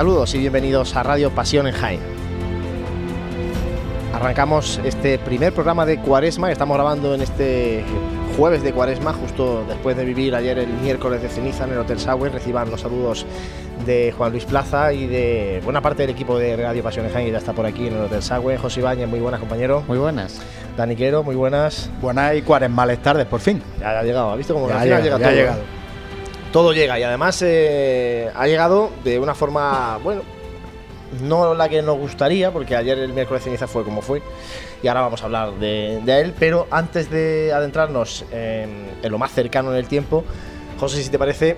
Saludos y bienvenidos a Radio Pasión en Jaén. Arrancamos este primer programa de Cuaresma que estamos grabando en este jueves de Cuaresma, justo después de vivir ayer el miércoles de ceniza en el Hotel Sauer. Reciban los saludos de Juan Luis Plaza y de buena parte del equipo de Radio Pasión en Jaén que ya está por aquí en el Hotel Sauer. José Ibáñez, muy buenas, compañero. Muy buenas. Dani Quero, muy buenas. Buenas y cuaresmales tardes, por fin. Ya, ha llegado, ¿ha visto cómo Ya al final llega, llega ya ha llegado. Todo llega y además eh, ha llegado de una forma, bueno, no la que nos gustaría, porque ayer el miércoles ceniza fue como fue, y ahora vamos a hablar de, él, pero antes de adentrarnos en, en lo más cercano en el tiempo, José, si te parece,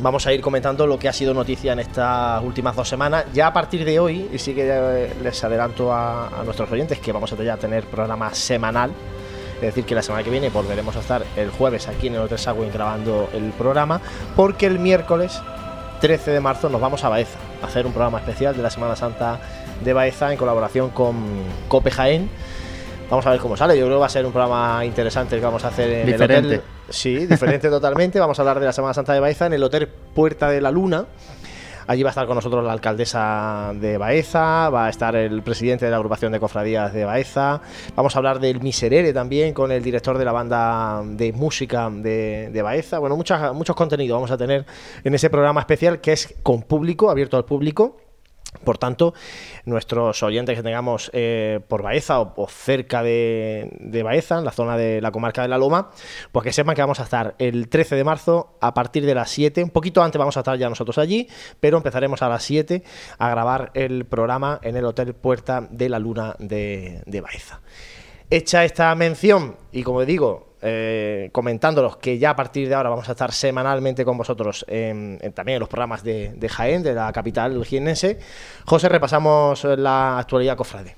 vamos a ir comentando lo que ha sido noticia en estas últimas dos semanas. Ya a partir de hoy, y sí que eh, les adelanto a, nuestros oyentes que vamos a tener programa semanal. Es decir, que la semana que viene volveremos a estar el jueves aquí en el Hotel Sagüen grabando el programa, porque el miércoles 13 de marzo nos vamos a Baeza a hacer un programa especial de la Semana Santa de Baeza en colaboración con Cope Jaén. Vamos a ver cómo sale. Yo creo que va a ser un programa interesante el que vamos a hacer en el Diferente. hotel. Sí, diferente totalmente. Vamos a hablar de la Semana Santa de Baeza en el Hotel Puerta de la Luna. Allí va a estar con nosotros la alcaldesa de Baeza, va a estar el presidente de la agrupación de cofradías de Baeza. Vamos a hablar del Miserere también con el director de la banda de música de, Baeza. Bueno, muchas, muchos contenidos vamos a tener en ese programa especial que es con público, abierto al público. Por tanto, nuestros oyentes que tengamos eh, por Baeza o, cerca de, de Baeza, en la zona de la comarca de la Loma, pues que sepan que vamos a estar el 13 de marzo a partir de las 7, un poquito antes vamos a estar ya nosotros allí, pero empezaremos a las 7 a grabar el programa en el Hotel Puerta de la Luna de, de Baeza. Hecha esta mención, y como digo, eh, comentándolos que ya a partir de ahora vamos a estar semanalmente con vosotros en, también en los programas de, Jaén, de la capital jiennense. José, repasamos la actualidad cofrade.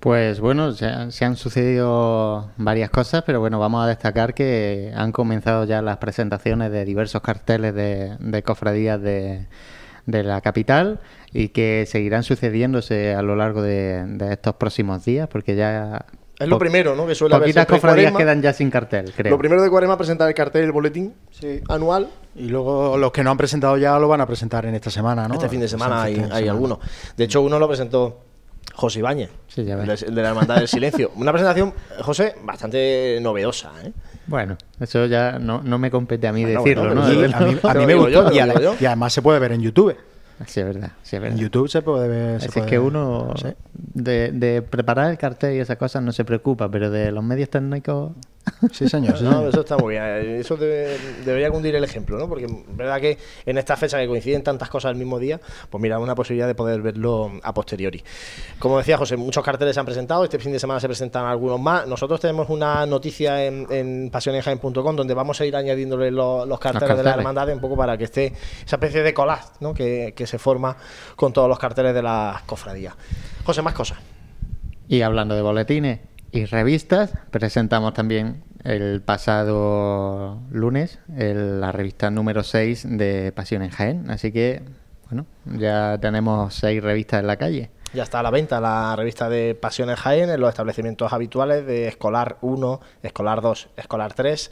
Pues bueno, se, se han sucedido varias cosas, pero bueno, vamos a destacar que han comenzado ya las presentaciones de diversos carteles de, cofradías de, la capital y que seguirán sucediéndose a lo largo de estos próximos días, porque ya... Es lo po- primero, ¿no? Que suele haber Poquitas cofradías quedan ya sin cartel, creo. Lo primero de Cuaresma es presentar el cartel, el boletín anual. Y luego los que no han presentado ya lo van a presentar en esta semana, ¿no? Este fin de semana hay, algunos. De hecho, uno lo presentó José Ibáñez, Sí, ya ves. el de la Hermandad del Silencio. Una presentación, José, bastante novedosa, ¿eh? Bueno, eso ya no, no me compete a mí Bueno, decirlo, bueno, ¿no? Y a mí, a me gustó. yo. y además se puede ver en YouTube. Sí, es verdad, sí, es verdad. En YouTube se puede ver. se Así es puede- que uno Sí. de, de preparar el cartel y esas cosas no se preocupa, pero de los medios técnicos... Sí, señor. sí, No, señor. eso está muy bien. Eso debe- debería cundir el ejemplo, ¿no? Porque es verdad que en esta fecha que coinciden tantas cosas al mismo día, pues mira, una posibilidad de poder verlo a posteriori. Como decía José, muchos carteles se han presentado. Este fin de semana se presentan algunos más. Nosotros tenemos una noticia en, en donde vamos a ir añadiéndole lo- los, carteles de la hermandad un poco para que esté esa especie de collage, ¿no? Que, que se forma con todos los carteles de las cofradías. José, más cosas. Y hablando de boletines y revistas, presentamos también el pasado lunes el- la revista número 6 de Pasión en Jaén. Así que, bueno, ya tenemos seis revistas en la calle. Ya está a la venta la revista de Pasión en Jaén en los establecimientos habituales de Escolar 1, Escolar 2, Escolar 3,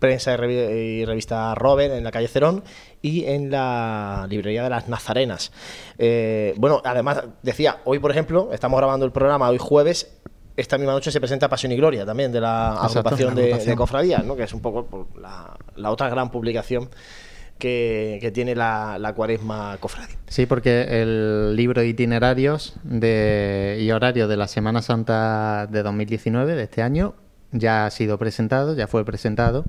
Prensa y, revi- y revista Robert en la calle Cerón y en la librería de las Nazarenas. Eh, bueno, además decía, hoy por ejemplo, estamos grabando el programa hoy jueves. Esta misma noche se presenta Pasión y Gloria también de la Exacto, agrupación, de- de cofradías, ¿no? que es un poco pues, la, la otra gran publicación que, que tiene la, la cuaresma cofradía. Sí, porque el libro de itinerarios de, y horarios de la Semana Santa de 2019, de este año, ya ha sido presentado, ya fue presentado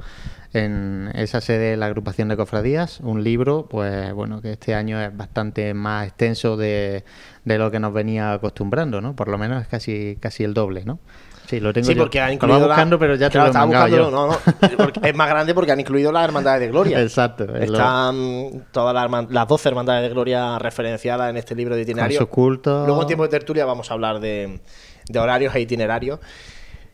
en esa sede de la agrupación de cofradías. Un libro, pues bueno, que este año es bastante más extenso de, de lo que nos venía acostumbrando, ¿no? Por lo menos es casi, casi el doble, ¿no? Sí, lo tengo Sí, yo. porque ha Lo incluido la- buscando, pero ya te Claro, lo yo. buscándolo, no, no, es más grande porque han incluido las hermandades de gloria. Exacto, es lo- Están todas las, herman- las 12 hermandades de gloria referenciadas en este libro de itinerario. sus cultos. Luego en tiempo de tertulia vamos a hablar de, de horarios e itinerarios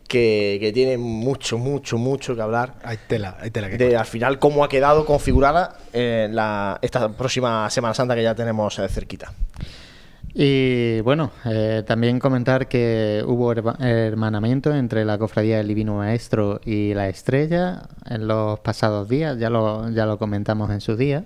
que, que tienen mucho, mucho, mucho que hablar. Hay tela, hay tela que De al final cómo ha quedado configurada eh, la, esta próxima Semana Santa que ya tenemos eh, cerquita. Y bueno, eh, también comentar que hubo herma- hermanamiento entre la Cofradía del Divino Maestro y la Estrella en los pasados días, ya lo, ya lo comentamos en su día.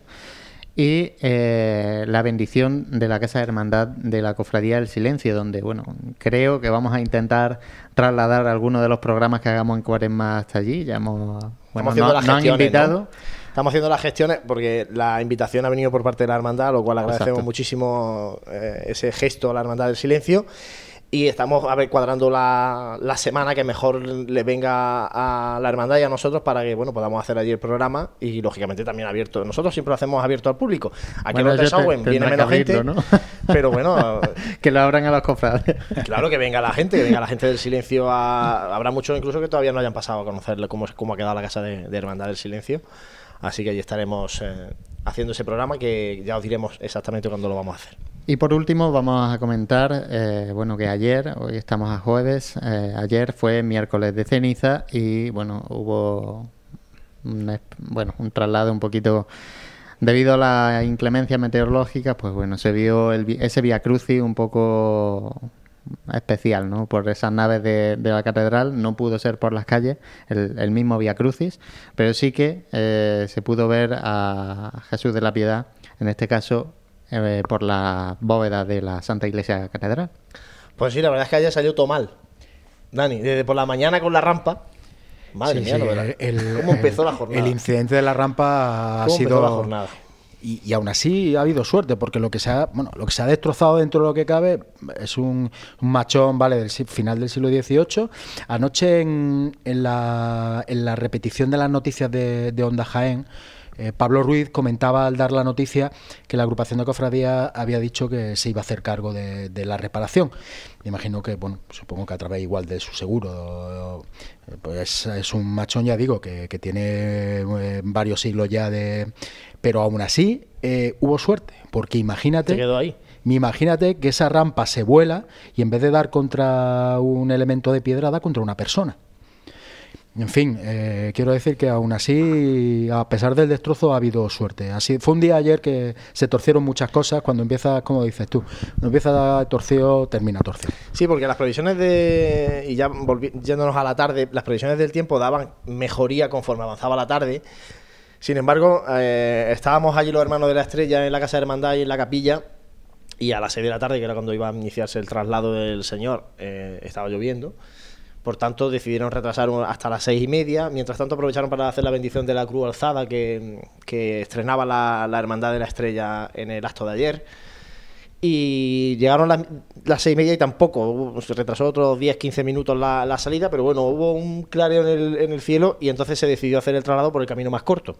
Y eh, la bendición de la Casa de Hermandad de la Cofradía del Silencio, donde, bueno, creo que vamos a intentar trasladar algunos de los programas que hagamos en Cuaresma hasta allí. Ya hemos, bueno, haciendo no- las nos han invitado. ¿no? Estamos haciendo las gestiones porque la invitación ha venido por parte de la hermandad, lo cual agradecemos Exacto. muchísimo eh, ese gesto a la hermandad del silencio. Y estamos a ver, cuadrando la, la semana que mejor le venga a la hermandad y a nosotros para que bueno podamos hacer allí el programa y lógicamente también abierto. Nosotros siempre lo hacemos abierto al público. Aquí Bueno, en Sauen viene menos gente, ¿no? pero bueno, que lo abran a los cofrades. Claro que venga la gente, que venga la gente del silencio. A... Habrá muchos incluso que todavía no hayan pasado a conocer cómo, cómo ha quedado la casa de, de Hermandad del Silencio. Así que allí estaremos eh, haciendo ese programa que ya os diremos exactamente cuándo lo vamos a hacer. Y por último vamos a comentar, eh, bueno, que ayer, hoy estamos a jueves, eh, ayer fue miércoles de ceniza y bueno, hubo un, bueno, un traslado un poquito debido a la inclemencia meteorológica, pues bueno, se vio el ese Via Crucis un poco especial, ¿no? Por esas naves de, la catedral, no pudo ser por las calles el, el mismo Via Crucis, pero sí que eh, se pudo ver a Jesús de la Piedad, en este caso eh, por la bóveda de la Santa Iglesia Catedral. Pues sí, la verdad es que ayer salió todo mal. Dani, desde por la mañana con la rampa. Madre Sí, mía, sí, lo verás. el- ¿Cómo empezó el- la jornada? El incidente de la rampa ha ¿Cómo sido empezó la jornada? Y, y aún así ha habido suerte, porque lo que se ha, bueno, lo que se ha destrozado dentro de lo que cabe es un, un machón, vale, del si- final del siglo XVIII. Anoche en, en la, en la repetición de las noticias de, de Onda Jaén, eh, Pablo Ruiz comentaba al dar la noticia que la agrupación de cofradía había dicho que se iba a hacer cargo de, de la reparación. Me imagino que, bueno, supongo que a través igual de su seguro. eh, Pues es un machón, ya digo, que, que tiene eh, varios siglos ya de... Pero aún así eh, hubo suerte, porque imagínate... Se quedó ahí. Imagínate que esa rampa se vuela y en vez de dar contra un elemento de piedra, da contra una persona. En fin, eh, quiero decir que aún así, a pesar del destrozo, ha habido suerte. Así, fue un día ayer que se torcieron muchas cosas. Cuando empieza, como dices tú, cuando empieza torcido, termina torcido. Sí, porque las previsiones de. Y ya volvi- yéndonos a la tarde, las previsiones del tiempo daban mejoría conforme avanzaba la tarde. Sin embargo, eh, estábamos allí los hermanos de la estrella en la casa de hermandad y en la capilla. Y a las 6 de la tarde, que era cuando iba a iniciarse el traslado del señor, eh, estaba lloviendo. Por tanto, decidieron retrasar hasta las seis y media. Mientras tanto, aprovecharon para hacer la bendición de la cruz alzada que, estrenaba la, la Hermandad de la Estrella en el acto de ayer. Y llegaron las, las seis y media y tampoco. Se retrasó otros 10-15 minutos la, la salida, pero bueno, hubo un clareo en el, en el cielo y entonces se decidió hacer el traslado por el camino más corto.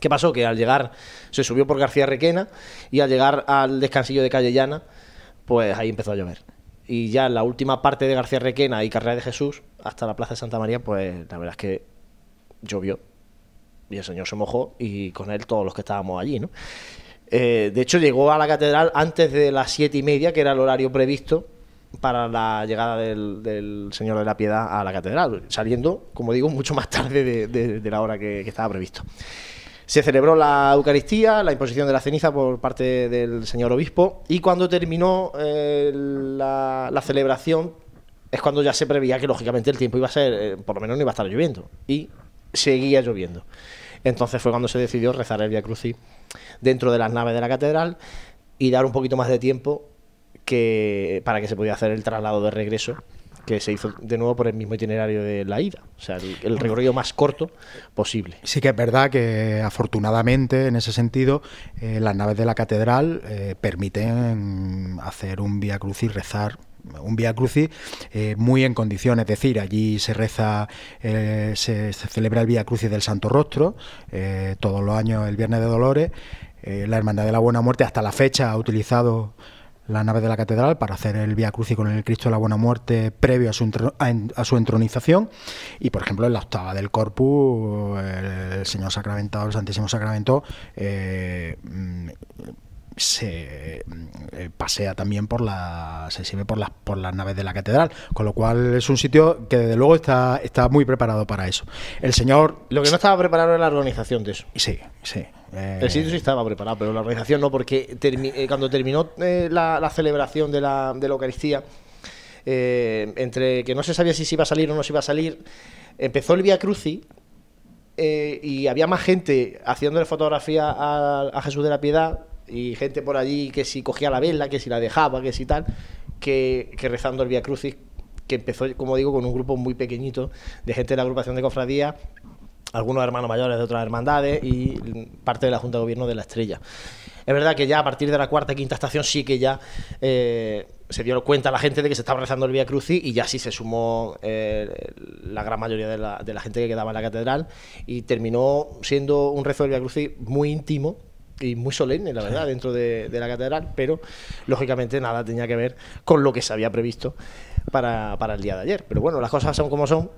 ¿Qué pasó? Que al llegar, se subió por García Requena y al llegar al descansillo de Calle Llana, pues ahí empezó a llover. Y ya la última parte de García Requena y Carrera de Jesús, hasta la Plaza de Santa María, pues la verdad es que llovió. Y el Señor se mojó y con él todos los que estábamos allí, ¿no? Eh, de hecho, llegó a la catedral antes de las siete y media, que era el horario previsto para la llegada del, Señor de la Piedad a la catedral, saliendo, como digo, mucho más tarde de, la hora que estaba previsto. Se celebró la Eucaristía, la imposición de la ceniza por parte del señor obispo, y cuando terminó eh, la, celebración, es cuando ya se preveía que lógicamente el tiempo iba a ser, eh, por lo menos no iba a estar lloviendo, y seguía lloviendo. Entonces fue cuando se decidió rezar el Via Crucis dentro de las naves de la catedral y dar un poquito más de tiempo que para que se pudiera hacer el traslado de regreso que se hizo de nuevo por el mismo itinerario de la ida, o sea, el, el recorrido más corto posible. Sí que es verdad que afortunadamente en ese sentido eh, las naves de la catedral eh, permiten hacer un vía crucis, rezar un vía crucis eh, muy en condiciones, es decir, allí se reza, se, celebra el vía crucis del Santo Rostro todos los años el Viernes de Dolores. La Hermandad de la Buena Muerte hasta la fecha ha utilizado la nave de la catedral para hacer el Vía Crucis con el Cristo de la Buena Muerte previo a su, a, su entronización. Y, por ejemplo, en la octava del Corpus, el, Señor Sacramentado, el Santísimo Sacramento, eh, mm, se eh, pasea también por la se exhibe por las por las naves de la catedral con lo cual es un sitio que desde luego está está muy preparado para eso el señor Lo que no estaba preparado era la organización de eso. sí sí eh, El sitio sí estaba preparado, pero la organización no, porque eh, cuando terminó eh, la, celebración de la, de la Eucaristía, entre que no se sabía si se iba a salir o no se iba a salir, empezó el Via Crucis eh, y había más gente haciéndole fotografía a, Jesús de la Piedad y gente por allí que si cogía la vela, que si la dejaba, que si tal, que, rezando el Via Crucis, que empezó, como digo, con un grupo muy pequeñito de gente de la agrupación de cofradía, algunos hermanos mayores de otras hermandades y parte de la Junta de Gobierno de la Estrella. Es verdad que ya a partir de la cuarta y quinta estación sí que ya eh, se dio cuenta la gente de que se estaba rezando el Vía Crucis y ya sí se sumó eh, la gran mayoría de la, de la, gente que quedaba en la catedral y terminó siendo un rezo del Vía Crucis muy íntimo y muy solemne, la verdad, dentro de, la catedral, pero lógicamente nada tenía que ver con lo que se había previsto para, para, el día de ayer. Pero bueno, las cosas son como son.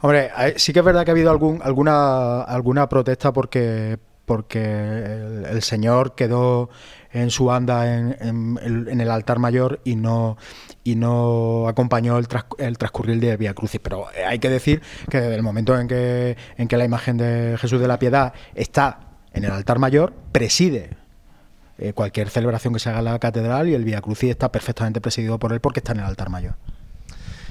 Hombre, sí que es verdad que ha habido algún, alguna, alguna protesta porque porque el, Señor quedó en su anda en, el altar mayor y no y no acompañó el, el transcurrir de Vía Crucis. Pero hay que decir que desde el momento en que, en que la imagen de Jesús de la Piedad está en el altar mayor, preside eh, cualquier celebración que se haga en la catedral y el Vía Crucis está perfectamente presidido por él porque está en el altar mayor.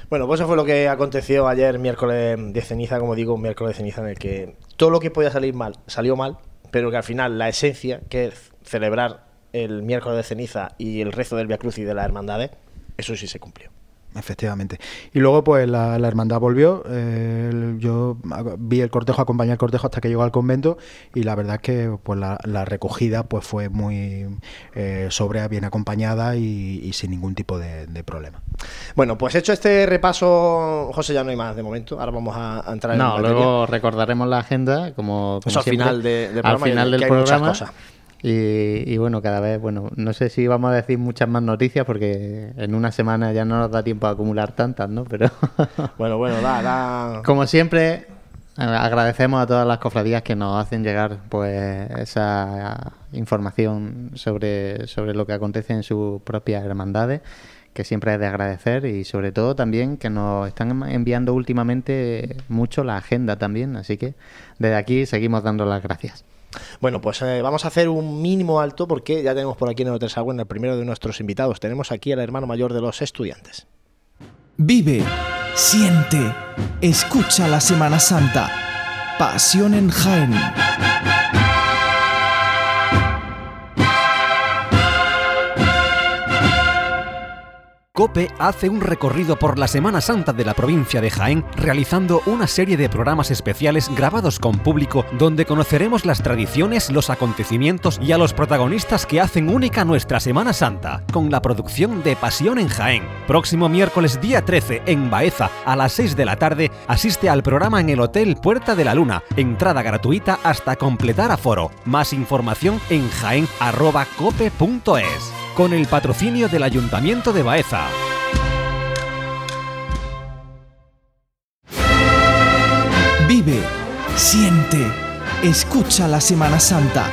Bueno, pues eso fue lo que aconteció ayer, miércoles de ceniza, como digo, un miércoles de ceniza en el que todo lo que podía salir mal salió mal, pero que al final la esencia, que es celebrar el miércoles de ceniza y el rezo del Via Cruz y de las hermandades, eso sí se cumplió. Efectivamente. Y luego, pues la, hermandad volvió. Eh, yo vi el cortejo, acompañé el cortejo hasta que llegó al convento y la verdad es que pues la, recogida pues fue muy eh, sobria, bien acompañada y, sin ningún tipo de, problema. Bueno, pues hecho este repaso, José, ya no hay más de momento. Ahora vamos a, entrar en No, luego recordaremos la agenda como, al final, de, al final del programa. Y, bueno, cada vez, bueno, no sé si vamos a decir muchas más noticias porque en una semana ya no nos da tiempo a acumular tantas, ¿no? Pero bueno, bueno, da, da. Como siempre, agradecemos a todas las cofradías que nos hacen llegar pues esa información sobre, sobre lo que acontece en sus propias hermandades que siempre es de agradecer y sobre todo también que nos están enviando últimamente mucho la agenda también, así que desde aquí seguimos dando las gracias. Bueno, pues eh, vamos a hacer un mínimo alto porque ya tenemos por aquí en el Hotel Sagüen el primero de nuestros invitados. Tenemos aquí al hermano mayor de los estudiantes. Vive, siente, escucha la Semana Santa. Pasión en Jaén. COPE hace un recorrido por la Semana Santa de la provincia de Jaén, realizando una serie de programas especiales grabados con público donde conoceremos las tradiciones, los acontecimientos y a los protagonistas que hacen única nuestra Semana Santa, con la producción de Pasión en Jaén. Próximo miércoles día 13 en Baeza a las 6 de la tarde, asiste al programa en el Hotel Puerta de la Luna, entrada gratuita hasta completar aforo. Más información en jaén.cope.es con el patrocinio del Ayuntamiento de Baeza. Vive, siente, escucha la Semana Santa.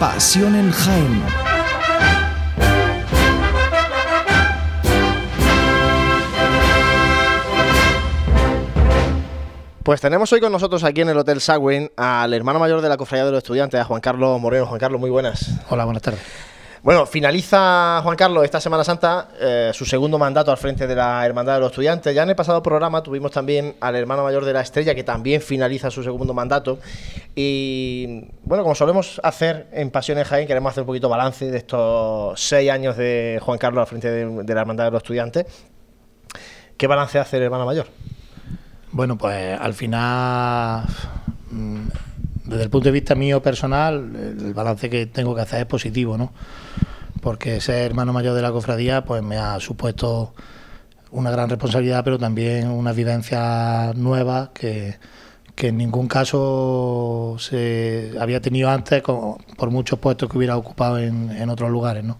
Pasión en Jaén. Pues tenemos hoy con nosotros aquí en el Hotel Sagüen al hermano mayor de la Cofradía de los Estudiantes, a Juan Carlos Moreno. Juan Carlos, muy buenas. Hola, buenas tardes. Bueno, finaliza Juan Carlos esta Semana Santa eh, su segundo mandato al frente de la Hermandad de los Estudiantes. Ya en el pasado programa tuvimos también al hermano mayor de la Estrella, que también finaliza su segundo mandato. Y bueno, como solemos hacer en Pasiones Jaén, queremos hacer un poquito balance de estos seis años de Juan Carlos al frente de, la Hermandad de los Estudiantes. ¿Qué balance hace el hermano mayor? Bueno, pues al final mm, desde el punto de vista mío personal, el balance que tengo que hacer es positivo, ¿no? Porque ser hermano mayor de la cofradía pues me ha supuesto una gran responsabilidad, pero también una vivencia nueva que, en ningún caso se había tenido antes por muchos puestos que hubiera ocupado en, otros lugares. ¿no?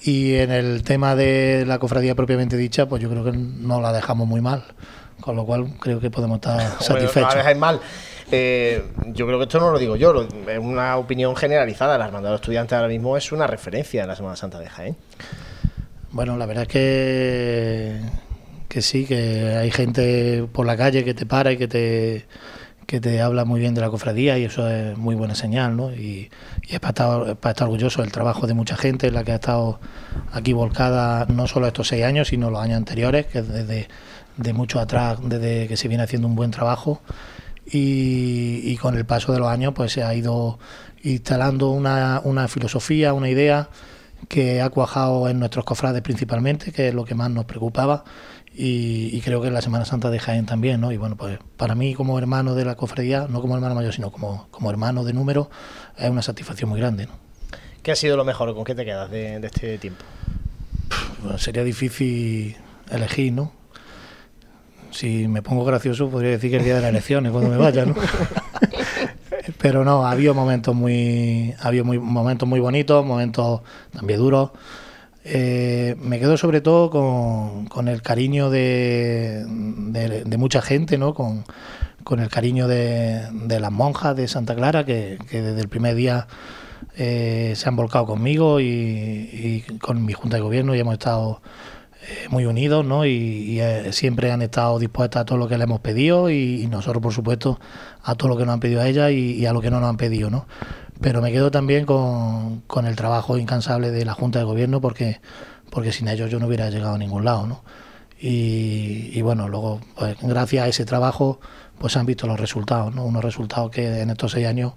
Y en el tema de la cofradía propiamente dicha, pues yo creo que no la dejamos muy mal, con lo cual creo que podemos estar satisfechos. No la mal. Eh, yo creo que esto no lo digo yo, es una opinión generalizada. La Hermandad de los Estudiantes ahora mismo es una referencia en la Semana Santa de Jaén. Bueno, la verdad es que, que sí, que hay gente por la calle que te para y que te, que te habla muy bien de la cofradía y eso es muy buena señal, ¿no? Y, es para estar, para estar orgulloso del trabajo de mucha gente, la que ha estado aquí volcada no solo estos seis años, sino los años anteriores, que desde de mucho atrás, desde que se viene haciendo un buen trabajo y, con el paso de los años pues se ha ido instalando una, una filosofía, una idea que ha cuajado en nuestros cofrades principalmente, que es lo que más nos preocupaba. Y, creo que en la Semana Santa de Jaén también, ¿no? Y bueno, pues para mí como hermano de la cofradía, no como hermano mayor, sino como, como hermano de número, es una satisfacción muy grande, ¿no? ¿Qué ha sido lo mejor? ¿Con qué te quedas de, este tiempo? Bueno, sería difícil elegir, ¿no? Si me pongo gracioso, podría decir que el día de las elecciones, cuando me vaya, ¿no? Pero no, ha habido momentos muy, ha habido muy, momentos muy bonitos, momentos también duros. Eh, me quedo sobre todo con, el cariño de, mucha gente, ¿no? Con, el cariño de, las monjas de Santa Clara, que, desde el primer día eh, se han volcado conmigo y, con mi junta de gobierno y hemos estado eh, muy unidos, ¿no? Y, siempre han estado dispuestas a todo lo que le hemos pedido y, nosotros, por supuesto, a todo lo que nos han pedido a ellas y, a lo que no nos han pedido, ¿no? pero me quedo también con, con, el trabajo incansable de la Junta de Gobierno porque, porque sin ellos yo no hubiera llegado a ningún lado, ¿no? Y, bueno, luego, pues, gracias a ese trabajo, pues han visto los resultados, ¿no? Unos resultados que en estos seis años,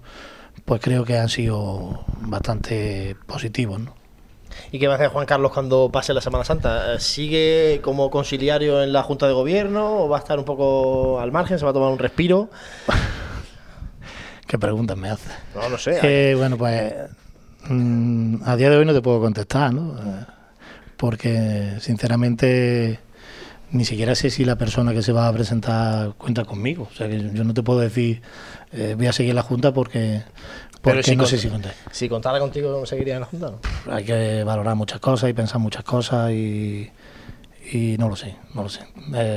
pues creo que han sido bastante positivos, ¿no? ¿Y qué va a hacer Juan Carlos cuando pase la Semana Santa? ¿Sigue como conciliario en la Junta de Gobierno o va a estar un poco al margen, se va a tomar un respiro? ¿Qué preguntas me haces? No, no sé. Eh, bueno, pues mm, a día de hoy no te puedo contestar, ¿no? Eh, porque sinceramente ni siquiera sé si la persona que se va a presentar cuenta conmigo. O sea, que yo no te puedo decir eh, voy a seguir la Junta porque, porque no sé si contara contigo, ¿seguiría en la Junta? Hay que valorar muchas cosas y pensar muchas cosas y, y no lo sé, no lo sé.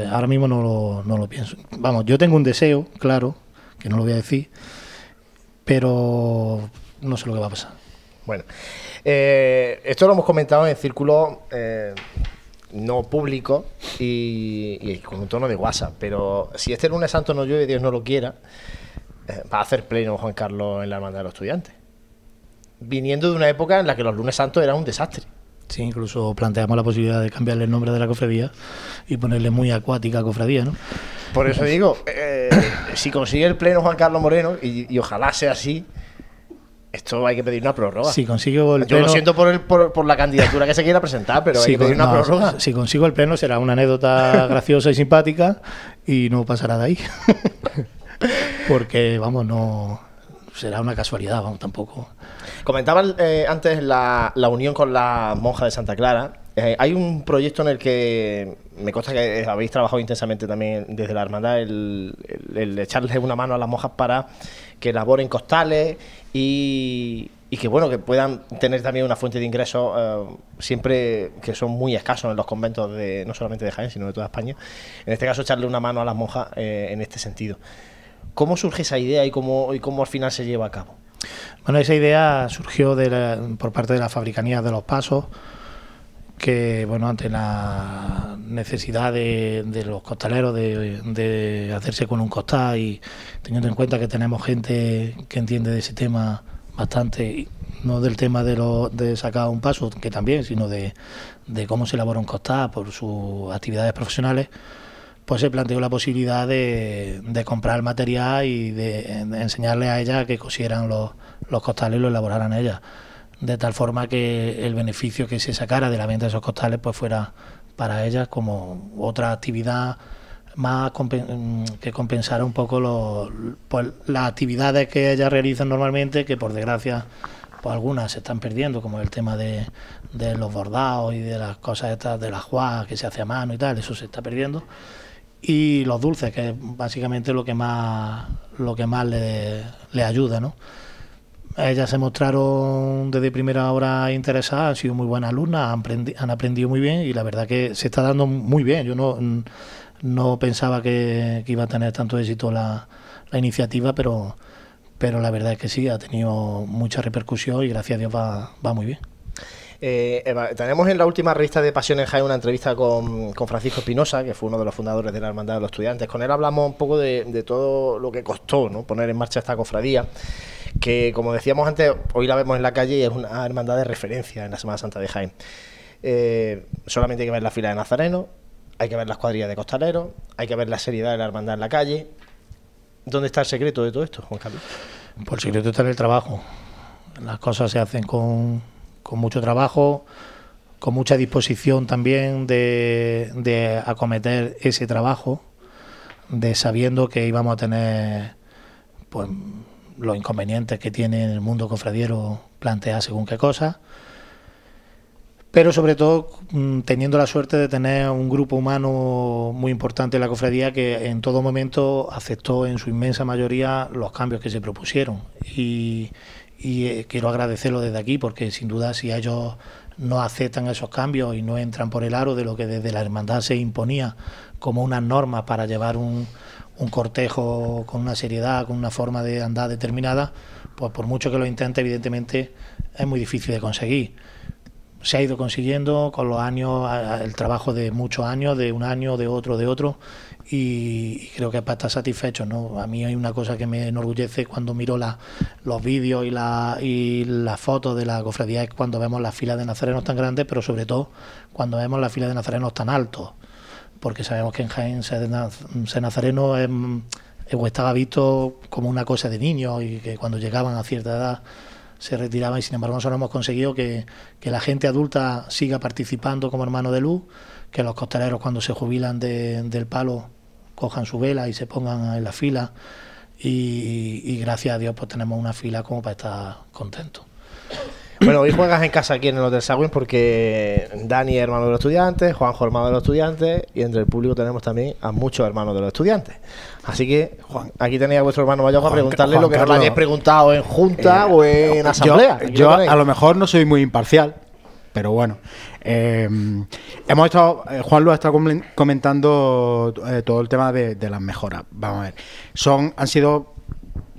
ahora mismo no lo, no lo pienso. Vamos, yo tengo un deseo, claro, que no lo voy a decir, pero no sé lo que va a pasar. Bueno, eh, esto lo hemos comentado en círculo eh, no público y, con un tono de WhatsApp, pero si este lunes santo no llueve, Dios no lo quiera, eh, va a hacer pleno Juan Carlos en la hermandad de los estudiantes. Viniendo de una época en la que los lunes santos eran un desastre. Sí, incluso planteamos la posibilidad de cambiarle el nombre de la cofradía y ponerle muy acuática cofradía, ¿no? Por eso digo, eh, si consigue el pleno Juan Carlos Moreno, y, ojalá sea así, esto hay que pedir una prórroga. Si consigo el Yo lo siento por, el, por, la candidatura que se quiera presentar, pero hay que pedir una prórroga. Si, consigo el pleno será una anécdota graciosa y simpática y no pasará de ahí. Porque, vamos, no será una casualidad, vamos, tampoco. Comentaba eh, antes la, la, unión con la monja de Santa Clara. Eh, hay un proyecto en el que me consta que habéis trabajado intensamente también desde la hermandad, el, el, echarles una mano a las monjas para que elaboren costales y, y que bueno que puedan tener también una fuente de ingresos eh, siempre que son muy escasos en los conventos de no solamente de Jaén sino de toda España en este caso echarle una mano a las monjas en este sentido ¿Cómo surge esa idea y cómo, y cómo al final se lleva a cabo? Bueno, esa idea surgió por parte de la Fabricanía de los Pasos, que bueno, ante la necesidad de, los costaleros de, hacerse con un costal y teniendo en cuenta que tenemos gente que entiende de ese tema bastante, no del tema de, lo, de sacar un paso, que también, sino de, de cómo se elabora un costal por sus actividades profesionales, pues se planteó la posibilidad de, comprar el material y de, enseñarle a ella que cosieran los, los costales y lo elaboraran ella. De tal forma que el beneficio que se sacara de la venta de esos costales pues fuera para ellas como otra actividad más que compensara un poco los, pues, las actividades que ellas realizan normalmente, que por desgracia pues algunas se están perdiendo, como el tema de, de los bordados y de las cosas estas de la juá que se hace a mano y tal, eso se está perdiendo y los dulces, que es básicamente lo que más, lo que más le, le ayuda, ¿no? Ellas se mostraron desde primera hora interesadas, han sido muy buenas alumnas, han, aprendido muy bien y la verdad que se está dando muy bien. Yo no, no pensaba que, iba a tener tanto éxito la, la, iniciativa, pero, pero la verdad es que sí, ha tenido mucha repercusión y gracias a Dios va, va muy bien. Eh, tenemos en la última revista de Pasión en Jaén una entrevista con, Francisco Espinosa, que fue uno de los fundadores de la Hermandad de los Estudiantes. Con él hablamos un poco de, todo lo que costó ¿no? poner en marcha esta cofradía, que como decíamos antes, hoy la vemos en la calle y es una hermandad de referencia en la Semana Santa de Jaén. Eh, solamente hay que ver la fila de Nazareno, hay que ver las cuadrillas de costaleros, hay que ver la seriedad de la hermandad en la calle, ¿Dónde está el secreto de todo esto, Juan Carlos? Pues el secreto está en el trabajo. Las cosas se hacen con, con mucho trabajo, con mucha disposición también de, de acometer ese trabajo, de sabiendo que íbamos a tener pues los inconvenientes que tiene el mundo cofradiero plantea según qué cosas pero sobre todo mm, teniendo la suerte de tener un grupo humano muy importante en la cofradía que en todo momento aceptó en su inmensa mayoría los cambios que se propusieron. Y, eh, quiero agradecerlo desde aquí porque sin duda si ellos no aceptan esos cambios y no entran por el aro de lo que desde la hermandad se imponía como unas normas para llevar un, un cortejo con una seriedad, con una forma de andar determinada, pues por mucho que lo intente, evidentemente es muy difícil de conseguir se ha ido consiguiendo con los años, el trabajo de muchos años, de un año, de otro, de otro, y, creo que para estar satisfecho. ¿no? A mí hay una cosa que me enorgullece cuando miro la, los vídeos y, la, y las fotos de la cofradía, es cuando vemos las filas de nazarenos tan grandes, pero sobre todo cuando vemos las filas de nazarenos tan altos, porque sabemos que en Jaén ser, nazareno es, estaba visto como una cosa de niños y que cuando llegaban a cierta edad se retiraba y sin embargo nosotros hemos conseguido que, la gente adulta siga participando como hermano de luz, que los costaleros cuando se jubilan del palo cojan su vela y se pongan en la fila y, gracias a Dios pues tenemos una fila como para estar contentos. Bueno, hoy juegas en casa aquí en el Hotel Sagüen porque Dani es hermano de los estudiantes, Juanjo hermano de los estudiantes y entre el público tenemos también a muchos hermanos de los estudiantes. Así que, Juan, aquí tenéis a vuestro hermano mayor para preguntarle lo que no le hayáis preguntado en junta eh, o en asamblea. Yo, a lo mejor no soy muy imparcial, pero bueno. Eh, hemos estado, eh, Juan lo ha estado comentando todo el tema de, de, las mejoras. Vamos a ver. Son, han sido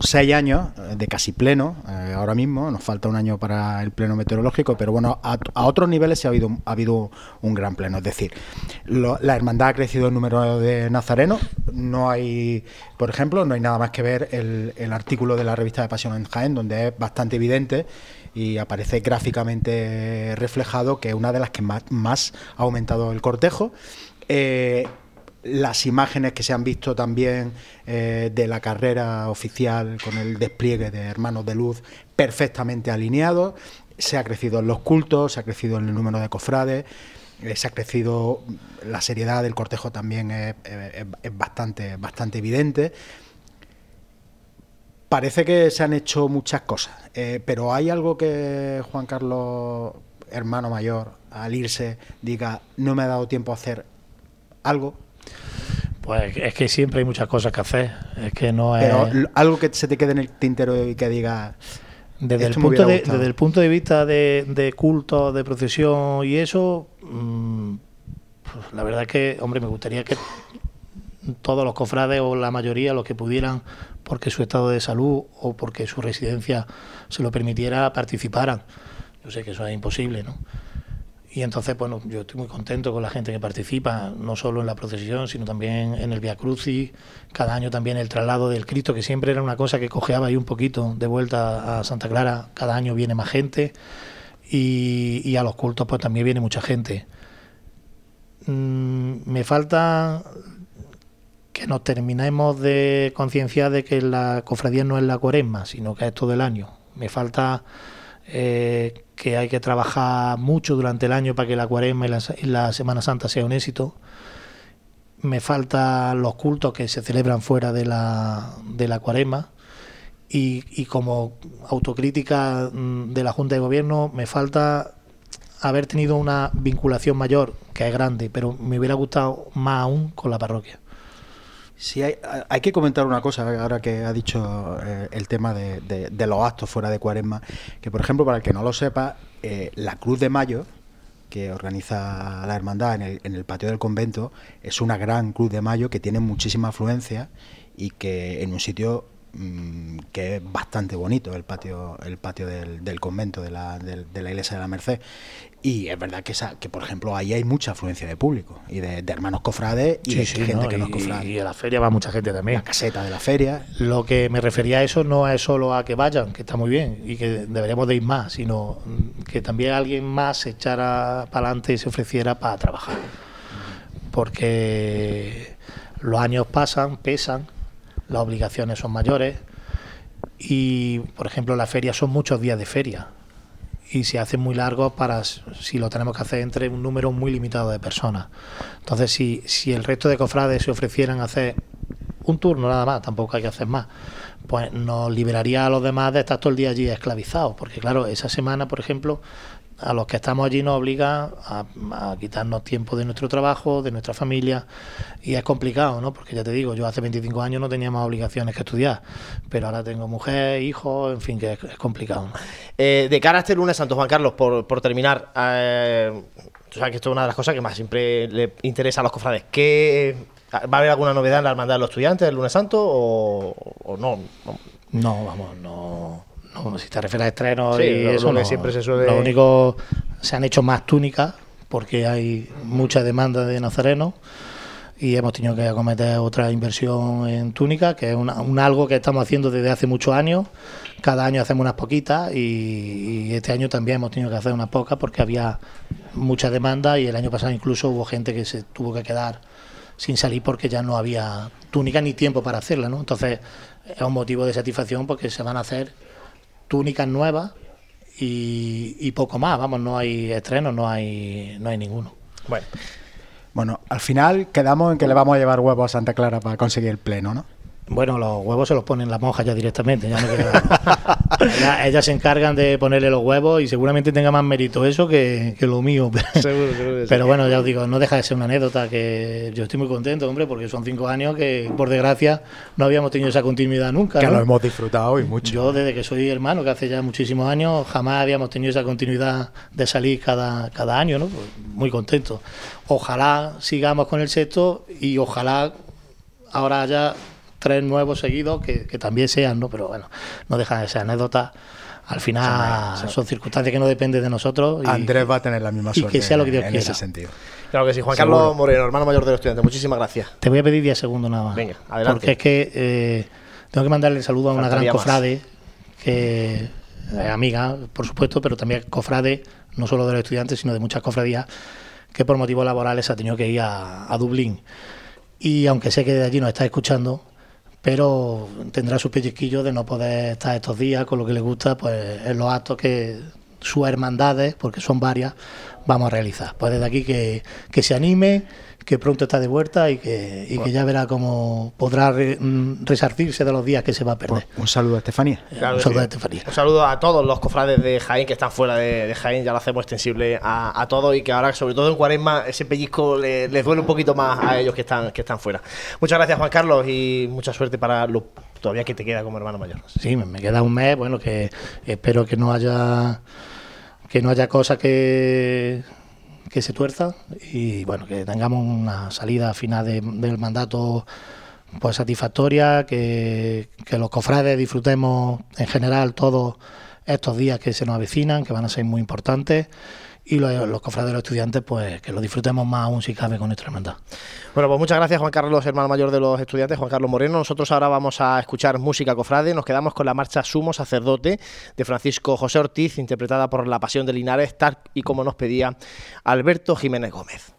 seis años eh, de casi pleno eh, ahora mismo, nos falta un año para el pleno meteorológico, pero bueno, a, otros niveles se ha habido, ha habido un gran pleno. Es decir, la hermandad ha crecido el número de nazarenos, no hay, por ejemplo, no hay nada más que ver el, artículo de la revista de Pasión en Jaén, donde es bastante evidente y aparece gráficamente reflejado que es una de las que más, ha aumentado el cortejo. Eh, las imágenes que se han visto también eh, de la carrera oficial con el despliegue de Hermanos de Luz perfectamente alineados. Se ha crecido en los cultos, se ha crecido en el número de cofrades, eh, se ha crecido la seriedad del cortejo también es, bastante, bastante evidente. Parece que se han hecho muchas cosas, eh, pero hay algo que Juan Carlos, hermano mayor, al irse, diga, no me ha dado tiempo a hacer algo pues es que siempre hay muchas cosas que hacer. Es que no Pero algo que se te quede en el tintero y que diga. Desde, el punto, de, desde el punto de vista de, culto, de procesión y eso, mm, pues la verdad es que, hombre, me gustaría que todos los cofrades o la mayoría, los que pudieran, porque su estado de salud o porque su residencia se lo permitiera, participaran. Yo sé que eso es imposible, ¿no? Y entonces, bueno, yo estoy muy contento con la gente que participa, no solo en la procesión, sino también en el Via Crucis, cada año también el traslado del Cristo, que siempre era una cosa que cojeaba ahí un poquito de vuelta a Santa Clara, cada año viene más gente y, a los cultos pues también viene mucha gente. Mm, me falta que nos terminemos de concienciar de que la cofradía no es la cuaresma, sino que es todo el año. Me falta eh, que hay que trabajar mucho durante el año para que la cuaresma y la, Semana Santa sea un éxito. Me faltan los cultos que se celebran fuera de la, de la cuaresma. Y, como autocrítica mm, de la Junta de Gobierno, me falta haber tenido una vinculación mayor, que es grande, pero me hubiera gustado más aún con la parroquia. Sí, hay, hay, que comentar una cosa ahora que ha dicho eh, el tema de, los actos fuera de cuaresma, que por ejemplo, para el que no lo sepa, eh, la Cruz de Mayo, que organiza la hermandad en el, en el patio del convento, es una gran Cruz de Mayo que tiene muchísima afluencia y que en un sitio Mm, que es bastante bonito el patio el patio del, convento de la, de, la iglesia de la Merced. Y es verdad que, que por ejemplo ahí hay mucha afluencia de público y de, hermanos cofrades y de gente que no es y a la feria va mucha gente también. La caseta de la feria. Lo que me refería a eso no es solo a que vayan que está muy bien y que deberíamos de ir más sino que también alguien más se echara para adelante y se ofreciera para trabajar. Porque los años pasan pesan las obligaciones son mayores y, por ejemplo, la feria son muchos días de feria y se hacen muy largos para si lo tenemos que hacer entre un número muy limitado de personas. Entonces, si, si el resto de cofrades se ofrecieran a hacer un turno nada más, tampoco hay que hacer más, pues nos liberaría a los demás de estar todo el día allí esclavizados, porque claro, esa semana, por ejemplo, a los que estamos allí nos obliga a, quitarnos tiempo de nuestro trabajo, de nuestra familia, y es complicado, ¿no? Porque ya te digo, yo hace 25 años no tenía más obligaciones que estudiar, pero ahora tengo mujer, hijos, en fin, que es, complicado. Eh, de cara a este lunes, Santo Juan Carlos, por, por terminar, eh, tú sabes que esto es una de las cosas que más siempre le interesa a los cofrades. ¿Qué, ¿Va a haber alguna novedad en la hermandad de los estudiantes el lunes santo o, no? no? vamos, no si te refieres a estrenos y eso, no, siempre se suele... Lo único, se han hecho más túnicas porque hay mucha demanda de nazarenos y hemos tenido que acometer otra inversión en túnica, que es un algo que estamos haciendo desde hace muchos años. Cada año hacemos unas poquitas y, y, este año también hemos tenido que hacer unas pocas porque había mucha demanda y el año pasado incluso hubo gente que se tuvo que quedar sin salir porque ya no había túnica ni tiempo para hacerla, ¿no? Entonces es un motivo de satisfacción porque se van a hacer túnicas nuevas y, poco más, vamos, no hay estrenos, no hay, no hay ninguno. Bueno. Bueno, al final quedamos en que le vamos a llevar huevos a Santa Clara para conseguir el pleno, ¿no? Bueno, los huevos se los ponen las monjas ya directamente, ya no ellas, se encargan de ponerle los huevos y seguramente tenga más mérito eso que, lo mío. Seguro, seguro, Pero bueno, ya os digo, no deja de ser una anécdota que yo estoy muy contento, hombre, porque son cinco años que, por desgracia, no habíamos tenido esa continuidad nunca. Que lo hemos disfrutado y mucho. Yo, desde que soy hermano, que hace ya muchísimos años, jamás habíamos tenido esa continuidad de salir cada, cada año, ¿no? Pues muy contento. Ojalá sigamos con el sexto y ojalá ahora haya tres nuevos seguidos que, también sean, ¿no? Pero bueno, no dejan de ser anécdotas. Al final son, circunstancias que no dependen de nosotros. Y, Andrés va a tener la misma suerte y que sea lo que Dios en quiera. ese sentido. Claro que sí. Juan Carlos Moreno, hermano mayor de los estudiantes, muchísimas gracias. Te voy a pedir 10 segundos nada más. Venga, adelante. Porque es que eh, tengo que mandarle el saludo a una gran cofrade, que es amiga, por supuesto, pero también cofrade, no solo de los estudiantes, sino de muchas cofradías, que por motivos laborales ha tenido que ir a, a Dublín. Y aunque sé que de allí nos está escuchando, pero tendrá su pellizquillo de no poder estar estos días con lo que le gusta, pues en los actos que sus hermandades, porque son varias, vamos a realizar. Pues desde aquí que, que se anime, que pronto está de vuelta y que, y que ya verá cómo podrá mm, resarcirse de los días que se va a perder. Pues, un saludo a Estefanía. un saludo a Estefanía. Un saludo a todos los cofrades de Jaén que están fuera de, Jaén, ya lo hacemos extensible a, a, todos y que ahora, sobre todo en Cuaresma, ese pellizco les duele un poquito más a ellos que están, que están fuera. Muchas gracias, Juan Carlos, y mucha suerte para lo todavía que te queda como hermano mayor. Sí, me queda un mes, bueno, que espero que no haya que no haya cosas que que se tuerza y bueno, que tengamos una salida final del mandato pues satisfactoria, que, que los cofrades disfrutemos en general todos estos días que se nos avecinan, que van a ser muy importantes y los, los cofrades de los estudiantes, pues que lo disfrutemos más aún si cabe con nuestra hermandad. Bueno, pues muchas gracias Juan Carlos, hermano mayor de los estudiantes, Juan Carlos Moreno. Nosotros ahora vamos a escuchar música cofrade, nos quedamos con la marcha Sumo Sacerdote de Francisco José Ortiz, interpretada por La Pasión de Linares, tal y como nos pedía Alberto Jiménez Gómez.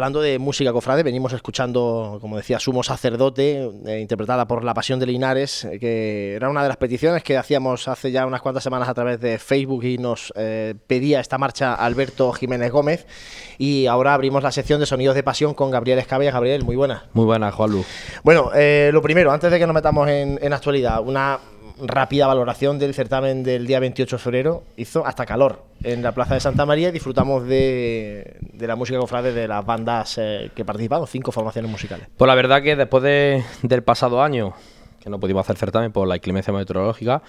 Hablando de música cofrade. Venimos escuchando, como decía, Sumo Sacerdote, eh, interpretada por La Pasión de Linares, eh, que era una de las peticiones que hacíamos hace ya unas cuantas semanas a través de Facebook y nos pedía esta marcha Alberto Jiménez Gómez. Y ahora abrimos la sección de Sonidos de Pasión con Gabriel Escabia. Gabriel, muy buena. Muy buena, Juanlu. Bueno, lo primero, antes de que nos metamos en, en actualidad, una rápida valoración del certamen del día 28 de febrero. Hizo hasta calor en la Plaza de Santa María disfrutamos de, la música cofrade de las bandas eh, que participaron, cinco formaciones musicales. Pues la verdad que después del pasado año, que no pudimos hacer certamen por la inclemencia meteorológica.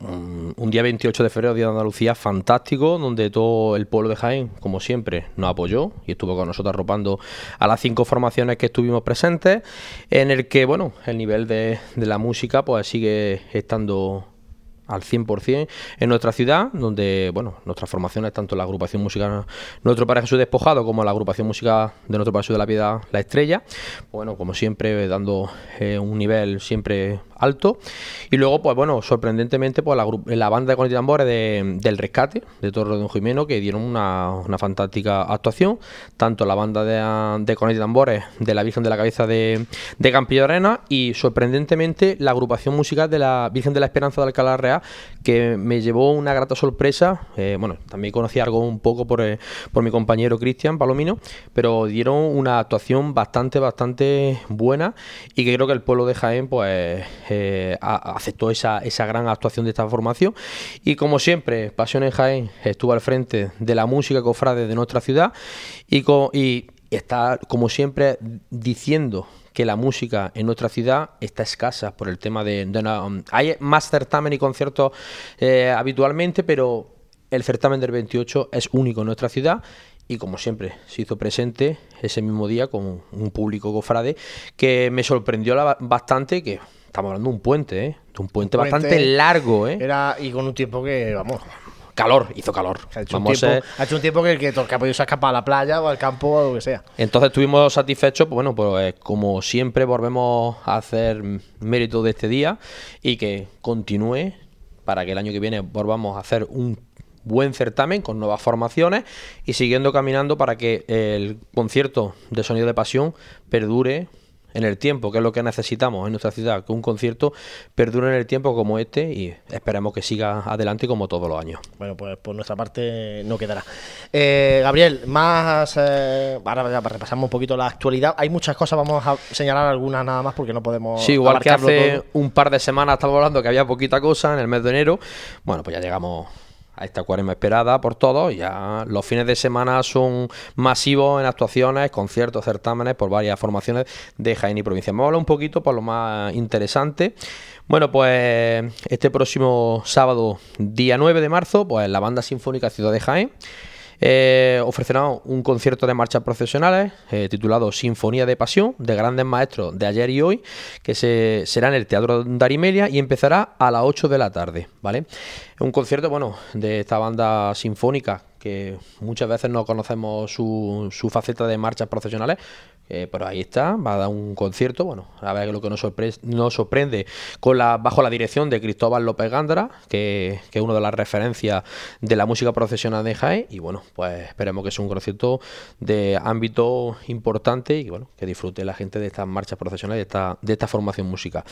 Un, día 28 de febrero, Día de Andalucía, fantástico, donde todo el pueblo de Jaén, como siempre, nos apoyó y estuvo con nosotros arropando a las cinco formaciones que estuvimos presentes, en el que, bueno, el nivel de, de la música pues sigue estando al 100% en nuestra ciudad, donde, bueno, nuestras formaciones, tanto la agrupación musical Nuestro Padre Jesús Despojado como la agrupación musical de Nuestro Padre Jesús de la Piedad, La Estrella, bueno, como siempre, dando eh, un nivel siempre alto. Y luego, pues bueno, sorprendentemente, pues la, la banda de Conete Tambores de, del Rescate, de Torre Don Jimeno, que dieron una, fantástica actuación, tanto la banda de, de Conete Tambores de la Virgen de la Cabeza de, de Campillo Arena y sorprendentemente la agrupación musical de la Virgen de la Esperanza de Alcalá Real, que me llevó una grata sorpresa. Eh, bueno, también conocí algo un poco por, eh, por mi compañero Cristian Palomino, pero dieron una actuación bastante, bastante buena y que creo que el pueblo de Jaén, pues eh, aceptó esa, esa gran actuación de esta formación. Y como siempre, Pasión en Jaén estuvo al frente de la música cofrade de nuestra ciudad y, está, como siempre, diciendo que la música en nuestra ciudad está escasa por el tema de... Hay más certamen y conciertos eh, habitualmente, pero el certamen del 28 es único en nuestra ciudad y como siempre se hizo presente ese mismo día con un público cofrade que me sorprendió bastante que Estamos hablando de un puente, ¿eh? De un puente, bastante largo, ¿eh? Era, y con un tiempo que, vamos. Calor, hizo calor. Ha hecho, un tiempo, que el que, ha podido se ha escapado a la playa o al campo o lo que sea. Entonces estuvimos satisfechos, pues bueno, pues como siempre volvemos a hacer mérito de este día y que continúe para que el año que viene volvamos a hacer un buen certamen con nuevas formaciones y siguiendo caminando para que el concierto de Sonido de Pasión perdure en el tiempo, que es lo que necesitamos en nuestra ciudad, que un concierto perdure en el tiempo como este y esperemos que siga adelante como todos los años. Bueno, pues por nuestra parte no quedará. Eh, Gabriel, más. Eh, ahora ya repasamos un poquito la actualidad. Hay muchas cosas, vamos a señalar algunas nada más porque no podemos. Sí, igual que hace un par de semanas estábamos hablando que había poquita cosa en el mes de enero. Bueno, pues ya llegamos a esta cuaresma esperada por todos. Ya los fines de semana son masivos en actuaciones, conciertos, certámenes por varias formaciones de Jaén y provincia. Vamos a hablar un poquito por lo más interesante. Bueno, pues este próximo sábado, día 9 de marzo, pues la Banda Sinfónica Ciudad de Jaén eh, ofrecerá un concierto de marchas profesionales eh, titulado Sinfonía de Pasión de grandes maestros de ayer y hoy, que se, será en el Teatro Darimelia y empezará a las 8 de la tarde. ¿vale? Un concierto bueno, de esta banda sinfónica que muchas veces no conocemos su, su faceta de marchas profesionales, eh, pero ahí está, va a dar un concierto, bueno, a ver lo que nos, sorprende, con bajo la dirección de Cristóbal López Gándara, que, que, es una de las referencias de la música profesional de JAE, y bueno, pues esperemos que sea un concierto de ámbito importante y bueno, que disfrute la gente de estas marchas profesionales, de esta, de esta formación música.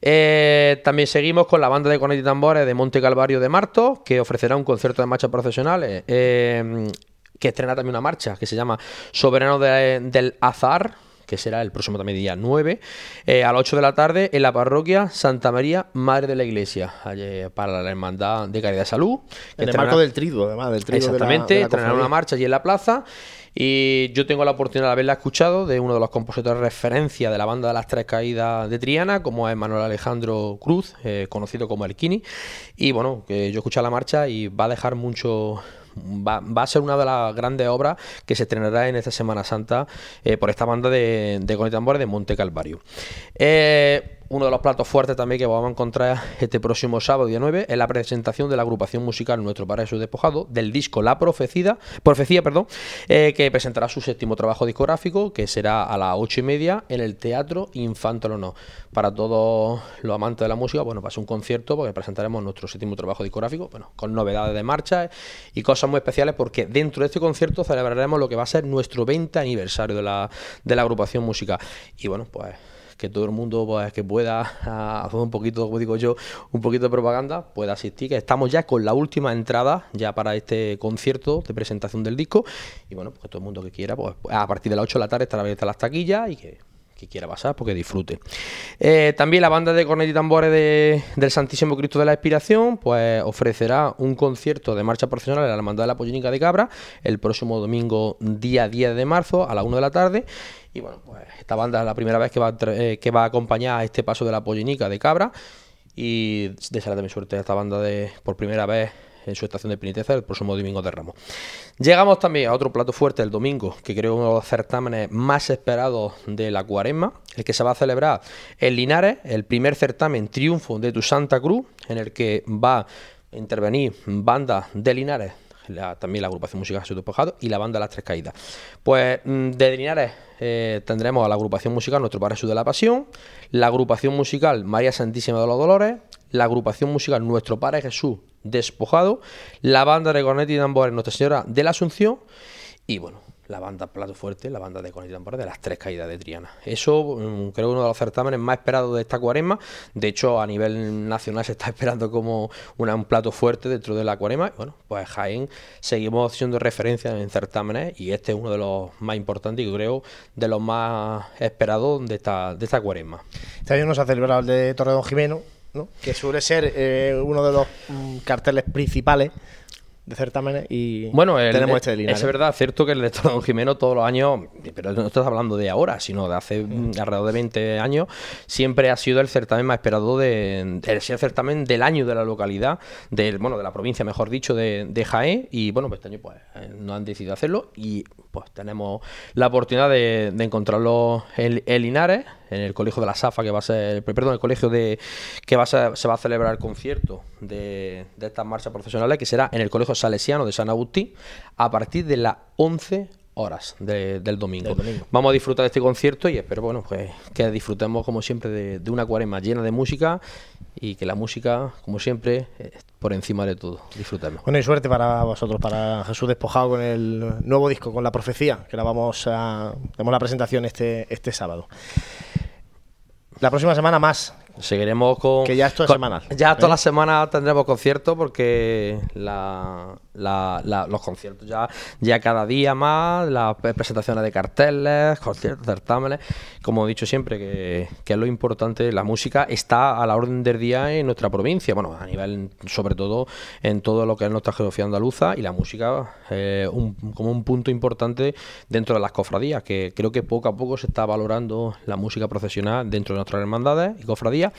Eh, también seguimos con la banda de cornet y tambores de Monte Calvario de Marto, que ofrecerá un concierto de marchas profesionales. Eh, que estrena también una marcha que se llama Soberano del Azar, que será el próximo también día 9, eh, a las 8 de la tarde en la parroquia Santa María, Madre de la Iglesia, para la Hermandad de Caridad Salud. en el marco del trigo, además, del trigo Exactamente, de una marcha allí en la plaza. Y yo tengo la oportunidad de haberla escuchado de uno de los compositores de referencia de la banda de las tres caídas de Triana, como es Manuel Alejandro Cruz, eh, conocido como El Kini. Y bueno, que yo escuché la marcha y va a dejar mucho, Va, a ser una de las grandes obras que se estrenará en esta Semana Santa eh, por esta banda de, de Tambores de Monte Calvario. Eh, uno de los platos fuertes también que vamos a encontrar este próximo sábado, día 9, es la presentación de la agrupación musical Nuestro Paraíso Despojado del disco La Profecía, Profecía perdón, eh, que presentará su séptimo trabajo discográfico, que será a las ocho y media en el Teatro Infanto No. Para todos los amantes de la música, bueno, va a ser un concierto porque presentaremos nuestro séptimo trabajo discográfico, bueno, con novedades de marcha y cosas muy especiales porque dentro de este concierto celebraremos lo que va a ser nuestro 20 aniversario de la, de la agrupación musical. Y bueno, pues que todo el mundo pues, que pueda hacer un poquito, como digo yo, un poquito de propaganda, pueda asistir, que estamos ya con la última entrada ya para este concierto de presentación del disco y bueno, pues todo el mundo que quiera, pues a partir de las 8 de la tarde estará abierta las taquillas y que quiera pasar, porque disfrute. Eh, también la banda de cornet y tambores del Santísimo Cristo de la Expiración, pues ofrecerá un concierto de marcha profesional en la Hermandad de la Pollinica de Cabra el próximo domingo, día 10 de marzo, a las 1 de la tarde. Y bueno, pues esta banda es la primera vez que va, eh, que va a acompañar a este paso de la Pollinica de Cabra. Y desearle también suerte a esta banda de por primera vez en su estación de penitencia el próximo domingo de Ramos. Llegamos también a otro plato fuerte el domingo, que creo uno de los certámenes más esperados de la cuaresma, el que se va a celebrar en Linares, el primer certamen Triunfo de tu Santa Cruz, en el que va a intervenir banda de Linares también la agrupación musical Jesús Despojado y la banda Las Tres Caídas. Pues mm, de Linares eh, tendremos a la agrupación musical Nuestro Padre Jesús de la Pasión, la agrupación musical María Santísima de los Dolores, la agrupación musical Nuestro Padre Jesús Despojado, la banda de cornet y tambores Nuestra Señora de la Asunción y bueno, la banda Plato Fuerte, la banda de Cornet de las tres caídas de Triana. Eso mm, creo que uno de los certámenes más esperados de esta cuarema. De hecho, a nivel nacional se está esperando como un plato fuerte dentro de la cuarema. Bueno, pues Jaén seguimos siendo referencia en certámenes y este es uno de los más importantes y creo de los más esperados de esta, de esta cuarema. Este año nos ha celebrado el de Torredón Jimeno, ¿no? que suele ser eh, uno de los mm, carteles principales de certámenes y bueno, tenemos este de Es verdad, cierto que el de Don Jimeno todos los años, pero no estás hablando de ahora, sino de hace mm. alrededor de 20 años, siempre ha sido el certamen más esperado de, el certamen del año de la localidad, del, bueno, de la provincia, mejor dicho, de, de Jaén, y bueno, pues este año pues eh, no han decidido hacerlo y pues tenemos la oportunidad de, encontrarlo en, Linares, en el colegio de la SAFA, que va a ser, perdón, el colegio de que se va a celebrar el concierto de, de estas marchas profesionales, que será en el colegio salesiano de San Agustín, a partir de las 11 horas del, domingo. Vamos a disfrutar de este concierto y espero bueno, pues, que disfrutemos como siempre de, una cuarema llena de música y que la música, como siempre, por encima de todo. Disfrutemos. Bueno, y suerte para vosotros, para Jesús Despojado con el nuevo disco, con la profecía, que la vamos a... Tenemos la presentación este, este sábado. La próxima semana más, Seguiremos con. Que ya esto es semanal. Ya ¿eh? la semana tendremos conciertos porque los conciertos ya, ya cada día más, las presentaciones de carteles, conciertos, certámenes. Como he dicho siempre, que, es lo importante, la música está a la orden del día en nuestra provincia. Bueno, a nivel, sobre todo, en todo lo que es nuestra geografía andaluza y la música eh, como un punto importante dentro de las cofradías, que creo que poco a poco se está valorando la música profesional dentro de nuestras hermandades y cofradías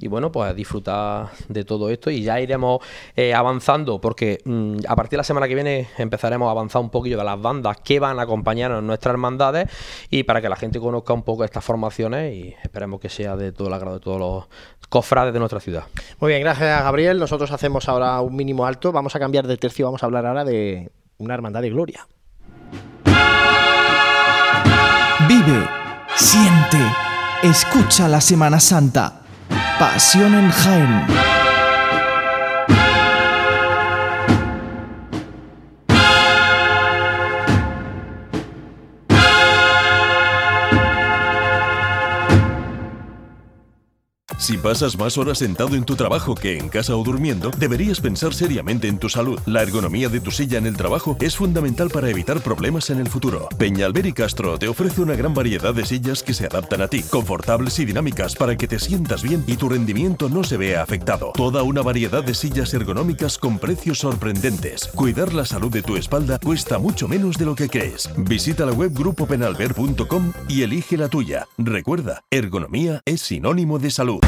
y bueno, pues disfrutar de todo esto y ya iremos eh, avanzando porque mm, a partir de la semana que viene empezaremos a avanzar un poquillo de las bandas que van a acompañarnos en nuestras hermandades y para que la gente conozca un poco estas formaciones y esperemos que sea de todo el agrado de todos los cofrades de nuestra ciudad. Muy bien, gracias Gabriel. Nosotros hacemos ahora un mínimo alto, vamos a cambiar de tercio, vamos a hablar ahora de una hermandad de gloria. Vive, siente, escucha la Semana Santa. Pasión en Jaén. Si pasas más horas sentado en tu trabajo que en casa o durmiendo, deberías pensar seriamente en tu salud. La ergonomía de tu silla en el trabajo es fundamental para evitar problemas en el futuro. Peñalver y Castro te ofrece una gran variedad de sillas que se adaptan a ti, confortables y dinámicas para que te sientas bien y tu rendimiento no se vea afectado. Toda una variedad de sillas ergonómicas con precios sorprendentes. Cuidar la salud de tu espalda cuesta mucho menos de lo que crees. Visita la web grupopenalver.com y elige la tuya. Recuerda, ergonomía es sinónimo de salud.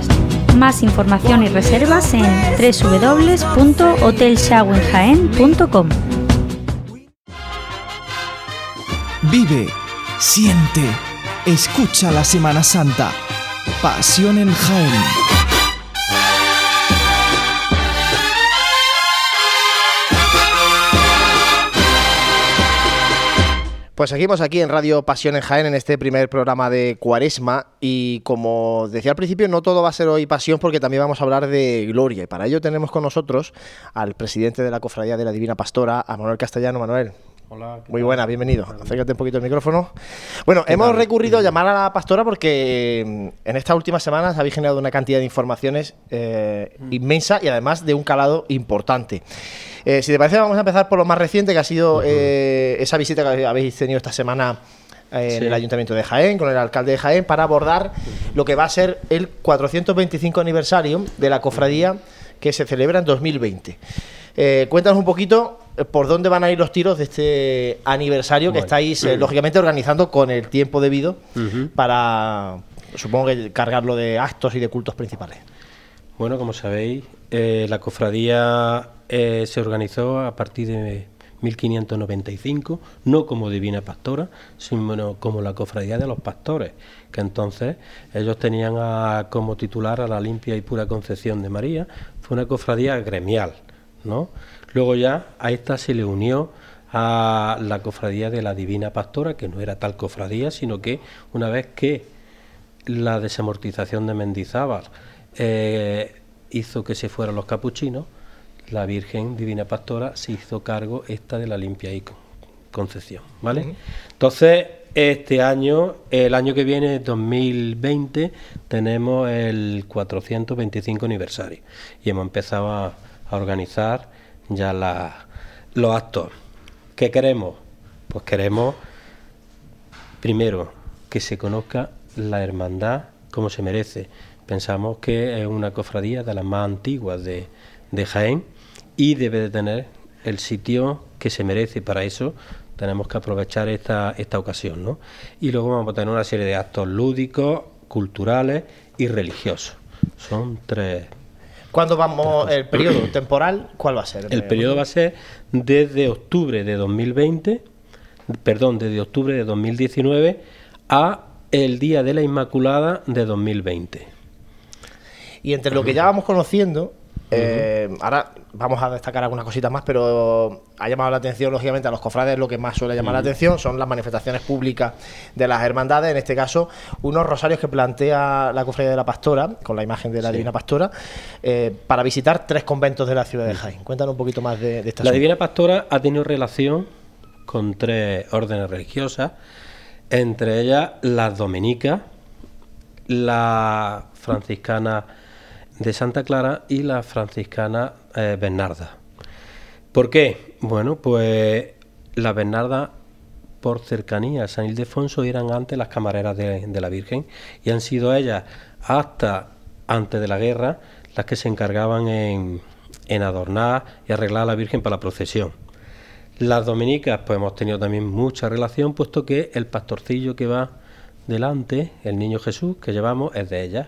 Más información y reservas en www.hotelshawenjaen.com. Vive, siente, escucha la Semana Santa. Pasión en Jaén. Pues seguimos aquí en Radio Pasión en Jaén en este primer programa de Cuaresma y como decía al principio no todo va a ser hoy pasión porque también vamos a hablar de gloria y para ello tenemos con nosotros al presidente de la Cofradía de la Divina Pastora, a Manuel Castellano. Manuel, Hola. ¿qué Muy buena, bienvenido. Acércate un poquito el micrófono. Bueno, hemos recurrido a llamar a la pastora porque mm, en estas últimas semanas habéis generado una cantidad de informaciones eh, inmensa y además de un calado importante. Eh, si te parece, vamos a empezar por lo más reciente, que ha sido eh, esa visita que habéis tenido esta semana eh, en Sí. el Ayuntamiento de Jaén, con el alcalde de Jaén, para abordar lo que va a ser el 425 aniversario de la cofradía que se celebra en 2020. Eh, cuéntanos un poquito por dónde van a ir los tiros de este aniversario que estáis, eh, lógicamente, organizando con el tiempo debido para, supongo que cargarlo de actos y de cultos principales. Bueno, como sabéis, eh, la cofradía eh, se organizó a partir de 1595, no como Divina Pastora, sino como la cofradía de los pastores, que entonces ellos tenían a- como titular a la limpia y pura concepción de María. Fue una cofradía gremial, ¿no? Luego ya a esta se le unió a la cofradía de la Divina Pastora, que no era tal cofradía, sino que una vez que la desamortización de Mendizábal eh, hizo que se fueran los capuchinos, la Virgen Divina Pastora se hizo cargo esta de la limpia y con- concepción, ¿vale? Entonces, este año, el año que viene, 2020, tenemos el 425 aniversario y hemos empezado a, a organizar ya la- los actos. ¿Qué queremos? Pues queremos primero, que se conozca la hermandad como se merece. Pensamos que es una cofradía de las más antiguas de, de Jaén y debe de tener el sitio que se merece. Para eso tenemos que aprovechar esta, esta ocasión. ¿no? Y luego vamos a tener una serie de actos lúdicos, culturales y religiosos. Son tres. ¿Cuándo vamos, el periodo temporal, cuál va a ser? El periodo va a ser desde octubre de 2020, perdón, desde octubre de 2019 a el Día de la Inmaculada de 2020. Y entre lo que ya vamos conociendo, eh, ahora vamos a destacar algunas cositas más, pero ha llamado la atención, lógicamente, a los cofrades lo que más suele llamar la atención son las manifestaciones públicas de las hermandades, en este caso, unos rosarios que plantea la cofradía de la Pastora, con la imagen de la Sí. Divina Pastora, eh, para visitar tres conventos de la ciudad de Jaén. Cuéntanos un poquito más de, de esta La Divina Pastora ha tenido relación con tres órdenes religiosas, entre ellas las dominicas, la franciscana de Santa Clara y la franciscana eh, Bernarda. ¿Por qué? Bueno, pues las Bernardas por cercanía a San Ildefonso eran antes las camareras de, de la Virgen y han sido ellas hasta antes de la guerra las que se encargaban en, en adornar y arreglar a la Virgen para la procesión. Las dominicas, pues hemos tenido también mucha relación, puesto que el pastorcillo que va delante, el niño Jesús que llevamos, es de ellas.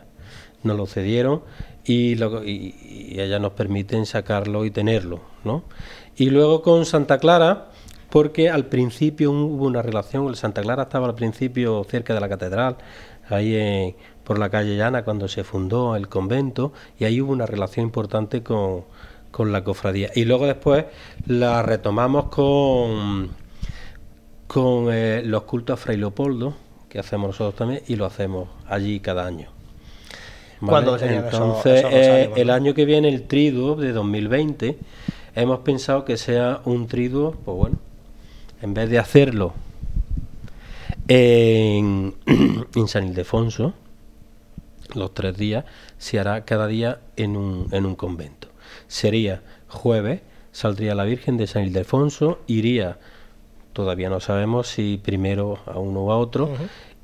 Nos lo cedieron y, lo- y- y ellas nos permiten sacarlo y tenerlo, ¿no? Y luego con Santa Clara, porque al principio hubo una relación, el Santa Clara estaba al principio cerca de la catedral, ahí en- por la calle Llana cuando se fundó el convento, y ahí hubo una relación importante con, con la cofradía. Y luego después la retomamos con, con eh, los cultos a Fray Leopoldo, que hacemos nosotros también, y lo hacemos allí cada año. ¿Vale? ¿Cuándo serían esos- Entonces, esos eh, el año que viene, el triduo de 2020, hemos pensado que sea un triduo, pues bueno, en vez de hacerlo en, en San Ildefonso, los tres días, se hará cada día en un, en un convento. Sería jueves, saldría la Virgen de San Ildefonso, iría, todavía no sabemos si primero a uno o a otro,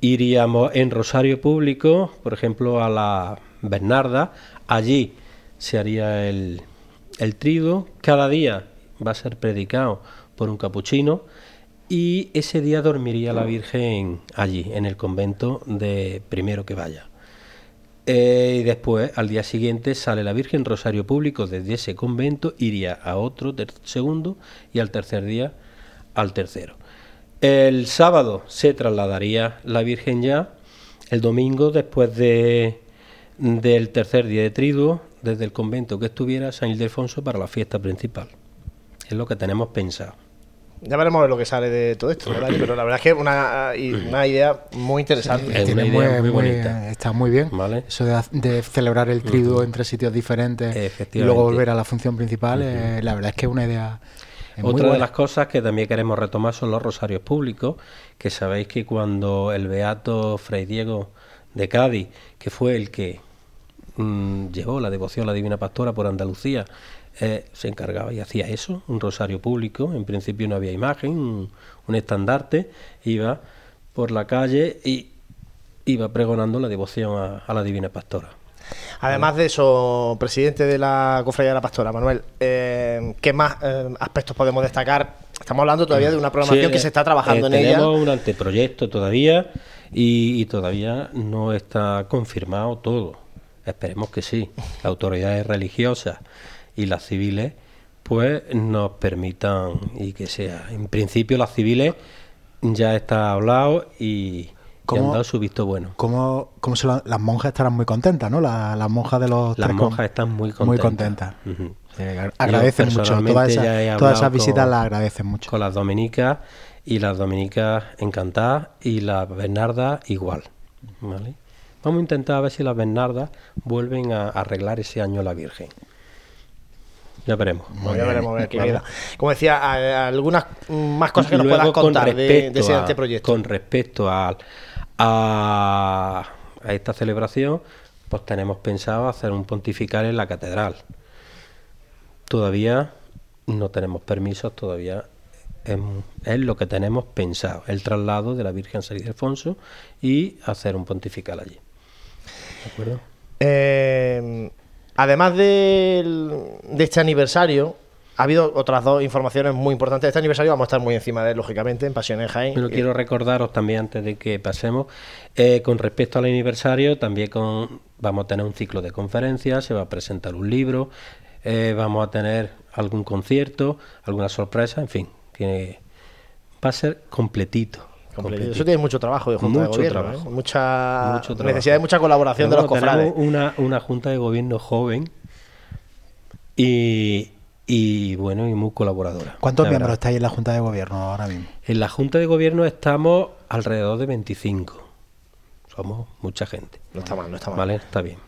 iríamos en Rosario Público, por ejemplo, a la Bernarda, allí se haría el, el cada día va a ser predicado por un capuchino y ese día dormiría la Virgen allí, en el convento de primero que vaya. Eh, y después, al día siguiente, sale la Virgen Rosario Público desde ese convento, iría a otro segundo y al tercer día al tercero. El sábado se trasladaría la Virgen ya, el domingo, después de, del tercer día de triduo, desde el convento que estuviera San Ildefonso para la fiesta principal. Es lo que tenemos pensado. Ya veremos lo que sale de todo esto, ¿verdad? pero la verdad es que es una, una idea muy interesante. muy, bonita. Está muy bien. Eso de, celebrar el triduo entre sitios diferentes y luego volver a la función principal, eh, la verdad es que es una idea. Otra de las cosas que también queremos retomar son los rosarios públicos, que sabéis que cuando el beato Fray Diego de Cádiz, que fue el que mm, llevó la devoción a la Divina Pastora por Andalucía, eh, se encargaba y hacía eso, un rosario público, en principio no había imagen, un, estandarte, iba por la calle y iba pregonando la devoción a, la Divina Pastora. Además de eso, presidente de la Cofradía de la Pastora, Manuel, eh, ¿qué más eh, aspectos podemos destacar? Estamos hablando todavía de una programación que se está trabajando en ella. Tenemos un anteproyecto todavía y, todavía no está confirmado todo. Esperemos que sí. Las autoridades religiosas y las civiles pues nos permitan y que sea. En principio las civiles ya está hablado y, han dado su visto bueno. ¿Cómo, cómo se las monjas estarán muy contentas, ¿no? las monjas de los... Las monjas están muy contentas. Muy contentas. agradecen mucho. Todas esas, todas esas visitas las agradecen mucho. Con las dominicas y las dominicas encantadas y las bernardas igual. ¿vale? Vamos a intentar a ver si las bernardas vuelven a arreglar ese año la Virgen. Ya veremos. ya veremos ver qué queda. Como decía, algunas más cosas que nos puedas contar de, ese anteproyecto. Con respecto a, a, esta celebración, pues tenemos pensado hacer un pontifical en la catedral. Todavía no tenemos permisos, todavía es, lo que tenemos pensado, el traslado de la Virgen San Ildefonso y hacer un pontifical allí. ¿De acuerdo? Eh, Además de, este aniversario, ha habido otras dos informaciones muy importantes de este aniversario. Vamos a estar muy encima de él, lógicamente, en Pasión en Jaén. Pero quiero recordaros también, antes de que pasemos, eh, con respecto al aniversario, también con, vamos a tener un ciclo de conferencias, se va a presentar un libro, eh, vamos a tener algún concierto, alguna sorpresa, en fin, que va a ser completito. Eso tiene mucho trabajo de Junta de Gobierno. ¿eh? Mucha necesidad de mucha colaboración de los cofrades. Una, una Junta de Gobierno joven y, y bueno, y muy colaboradora. ¿Cuántos miembros estáis en la Junta de Gobierno ahora mismo? En la Junta de Gobierno estamos alrededor de 25. Somos mucha gente. No está mal, no está mal. Vale, está bien.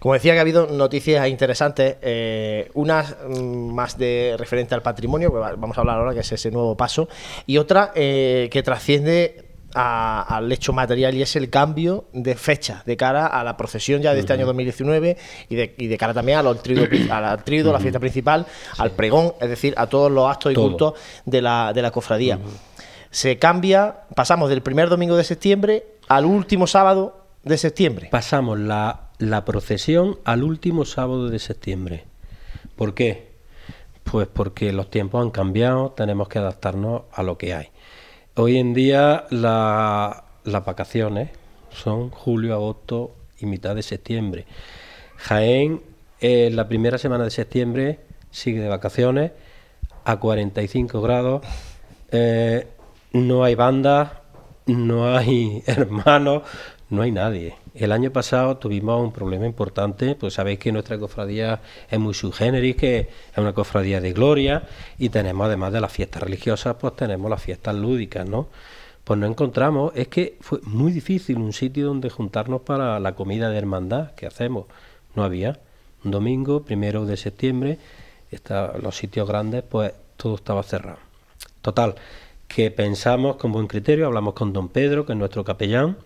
Como decía que ha habido noticias interesantes, eh, unas mm, más de referente al patrimonio, que vamos a hablar ahora, que es ese nuevo paso, y otra eh, que trasciende al hecho material y es el cambio de fecha de cara a la procesión ya de este año 2019 y de, y de cara también al trido, a la fiesta principal, al pregón, es decir, a todos los actos y cultos de la, de la cofradía. Se cambia, pasamos del primer domingo de septiembre al último sábado de septiembre. Pasamos la la procesión al último sábado de septiembre. ¿Por qué? Pues porque los tiempos han cambiado, tenemos que adaptarnos a lo que hay. Hoy en día las vacaciones son julio, agosto y mitad de septiembre. Jaén, en la primera semana de septiembre, sigue de vacaciones a 45 grados. Eh, no hay bandas, no hay hermanos, no hay nadie. El año pasado tuvimos un problema importante, pues sabéis que nuestra cofradía es muy subgéneris, que es una cofradía de gloria y tenemos además de las fiestas religiosas, pues tenemos las fiestas lúdicas, ¿no? Pues no encontramos, es que fue muy difícil un sitio donde juntarnos para la comida de hermandad que hacemos. No había. Un domingo, primero de septiembre, está, los sitios grandes, pues todo estaba cerrado. Total, que pensamos con buen criterio, hablamos con don Pedro, que es nuestro capellán,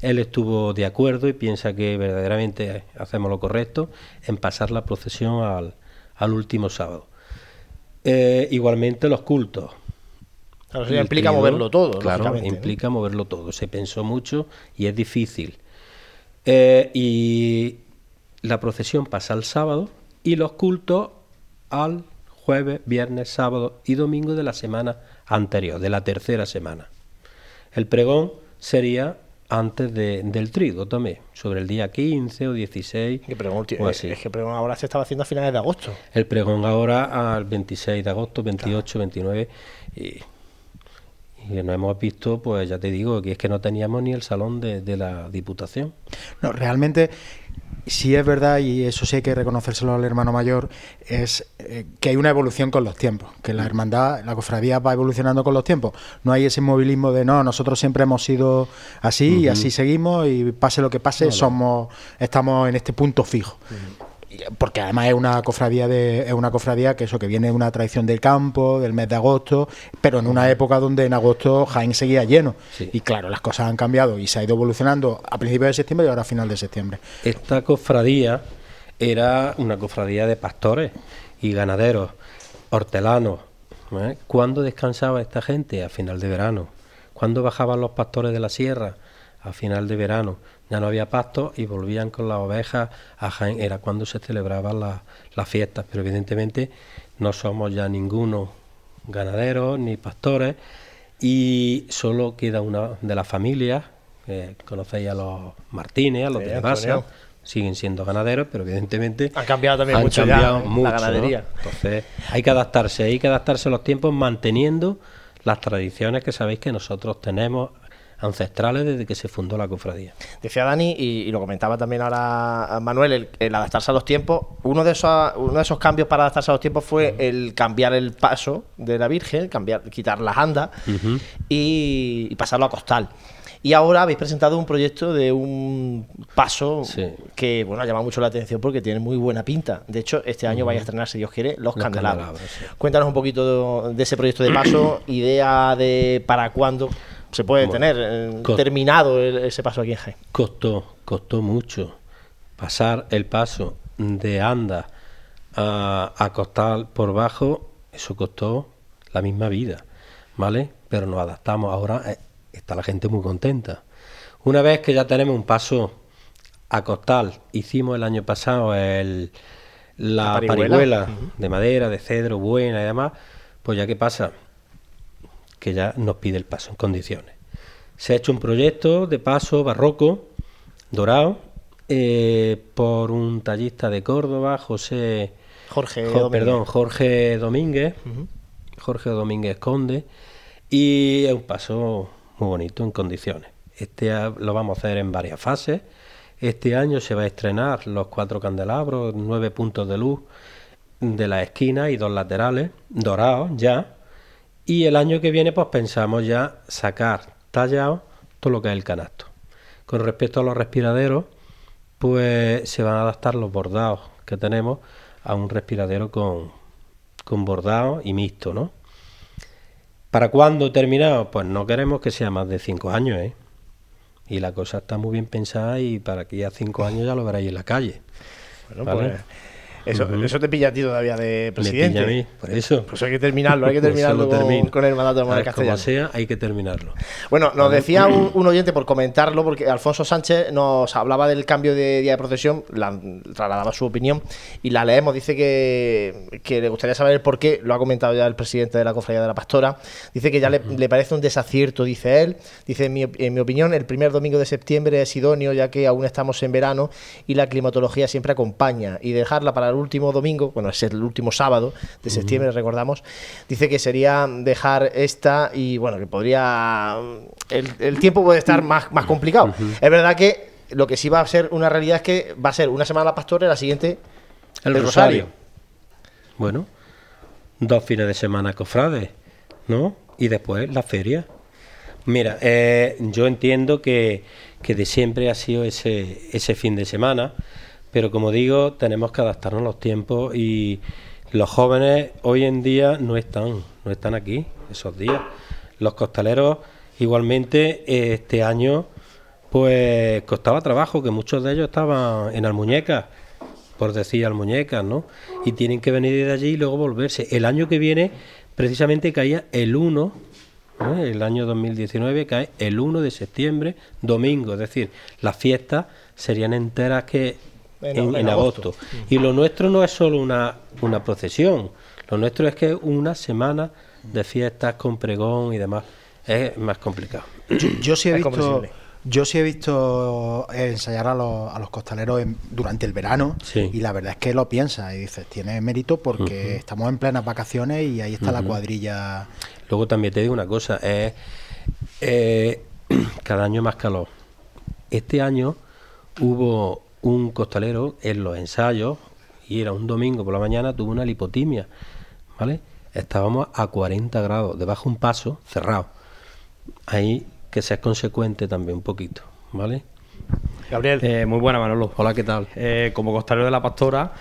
él estuvo de acuerdo y piensa que verdaderamente hacemos lo correcto en pasar la procesión al, al último sábado. Eh, igualmente los cultos. Claro, eso implica moverlo todo, Claro, implica moverlo todo. Se pensó mucho y es difícil. Eh, y la procesión pasa al sábado y los cultos al jueves, viernes, sábado y domingo de la semana anterior, de la tercera semana. El pregón sería antes de- del trigo también, sobre el día 15 o 16 Que pregón o así. Es que pregón ahora se estaba haciendo a finales de agosto. El pregón ahora al 26 de agosto, 28, 29 y, y no hemos visto, pues ya te digo, que es que no teníamos ni el salón de, de la Diputación. No, realmente, sí es verdad, y eso sí hay que reconocérselo al hermano mayor, es eh, que hay una evolución con los tiempos, que la hermandad, la cofradía va evolucionando con los tiempos. No hay ese movilismo de no, nosotros siempre hemos sido así y así seguimos y pase lo que pase, somos y en este punto fijo. Porque además es una cofradía de, es una cofradía que eso que viene de una tradición del campo, del mes de agosto, pero en una época donde en agosto Jaén seguía lleno. Sí. Y claro, las cosas han cambiado y se ha ido evolucionando a principios de septiembre y ahora a final de septiembre. Esta cofradía era una cofradía de pastores y ganaderos, hortelanos. ¿eh? ¿Cuándo descansaba esta gente? A final de verano. ¿Cuándo bajaban los pastores de la sierra? A final de verano. Ya no había pasto y volvían con las ovejas a Jaén. Era cuando se celebraban la- las fiestas. Pero evidentemente no somos ya ninguno ganaderos ni pastores y solo queda una de las familias. conocéis a los Martínez, a los Sí, de. Basa, siguen siendo ganaderos, pero evidentemente Han cambiado también han mucho ya, ¿eh? la ganadería. Entonces hay que adaptarse, hay que adaptarse a los tiempos manteniendo las tradiciones que sabéis que nosotros tenemos ancestrales desde que se fundó la cofradía. Decía Dani, y, y lo comentaba también ahora Manuel, el, el adaptarse a los tiempos. Uno de, esos, uno de esos cambios para adaptarse a los tiempos fue el cambiar el paso de la Virgen, cambiar, quitar las andas y, y pasarlo a costal. Y ahora habéis presentado un proyecto de un paso Sí. que bueno ha llamado mucho la atención porque tiene muy buena pinta. De hecho, este año vais a estrenar, si Dios quiere, Los, Los Candelabros. Candelabros, sí. Cuéntanos un poquito de, de ese proyecto de paso, idea de para cuándo se puede Bueno, tener eh, terminado el- ese paso aquí en Jaén. Costó, costó mucho pasar el paso de anda a, a costal por bajo, eso costó la misma vida, ¿vale? Pero nos adaptamos, ahora eh, está la gente muy contenta. Una vez que ya tenemos un paso a costal, hicimos el año pasado el, la, La parihuela. de madera, de cedro, buena y demás, pues ya que pasa, que ya nos pide el paso en condiciones. Se ha hecho un proyecto de paso barroco, dorado, eh, por un tallista de Córdoba, José, Jorge Jo- Domínguez. perdón, Jorge Domínguez. Jorge Domínguez Conde, y es un paso muy bonito en condiciones. Este lo vamos a hacer en varias fases. Este año se va a estrenar los cuatro candelabros, nueve puntos de luz de la esquina y dos laterales, dorados ya. Y el año que viene, pues pensamos ya sacar tallado todo lo que es el canasto. Con respecto a los respiraderos, pues se van a adaptar los bordados que tenemos a un respiradero con, con bordado y mixto, ¿no? ¿Para cuándo terminado? Pues no queremos que sea más de cinco años, ¿eh? Y la cosa está muy bien pensada y para que ya cinco años ya lo veráis en la calle. Bueno, ¿vale? pues, eso, eso te pilla a ti todavía de Me presidente. pilla a mí, por eso. Pues hay que terminarlo, hay que Eso terminarlo lo con, el mandato de Manuel ver, como Castellano. sea, hay que terminarlo. Bueno, nos decía un, un oyente por comentarlo, porque Alfonso Sánchez nos hablaba del cambio de día de procesión, la, trasladaba su opinión y la leemos. Dice que, que le gustaría saber el por qué, lo ha comentado ya el presidente de la Cofradía de la Pastora. Dice que ya le, le parece un desacierto, dice él. Dice, en mi, en mi opinión, el primer domingo de septiembre es idóneo, ya que aún estamos en verano y la climatología siempre acompaña. Y dejarla para el último domingo, bueno, es el último sábado de septiembre, recordamos, dice que sería dejar esta y bueno, que podría. El, el tiempo puede estar más, más complicado. Es verdad que lo que sí va a ser una realidad es que va a ser una semana la pastora y la siguiente El, El rosario. Rosario. Bueno, dos fines de semana cofrades, ¿no? Y después la feria. Mira, eh, yo entiendo que, que de siempre ha sido ese, ese fin de semana, pero como digo, tenemos que adaptarnos a los tiempos y los jóvenes hoy en día no están, no están aquí esos días. Los costaleros igualmente este año pues costaba trabajo, que muchos de ellos estaban en Almuñecas, por decir Almuñecas, ¿no? Y tienen que venir de allí y luego volverse. El año que viene, precisamente caía el 1, ¿eh? el año 2019 cae el 1 de septiembre, domingo, es decir, las fiestas serían enteras que En- en, en en agosto. agosto. Y lo nuestro no es solo una, una procesión, lo nuestro es que es una semana de fiestas con pregón y demás. Es más complicado. Yo, yo sí he Es visto, comprensible. yo sí he visto ensayar a los, a los costaleros en- durante el verano Sí. y la verdad es que lo piensas y dices, tiene mérito porque estamos en plenas vacaciones y ahí está la cuadrilla. Luego también te digo una cosa, es eh, cada año más calor. Este año hubo un costalero en los ensayos, y era un domingo por la mañana, tuvo una lipotimia, ¿vale? Estábamos a 40 grados, debajo un paso cerrado. Ahí que seas consecuente también un poquito, ¿vale? Gabriel, Eh, muy buena, Manolo. Hola, ¿qué tal? Eh, como costalero de la pastora,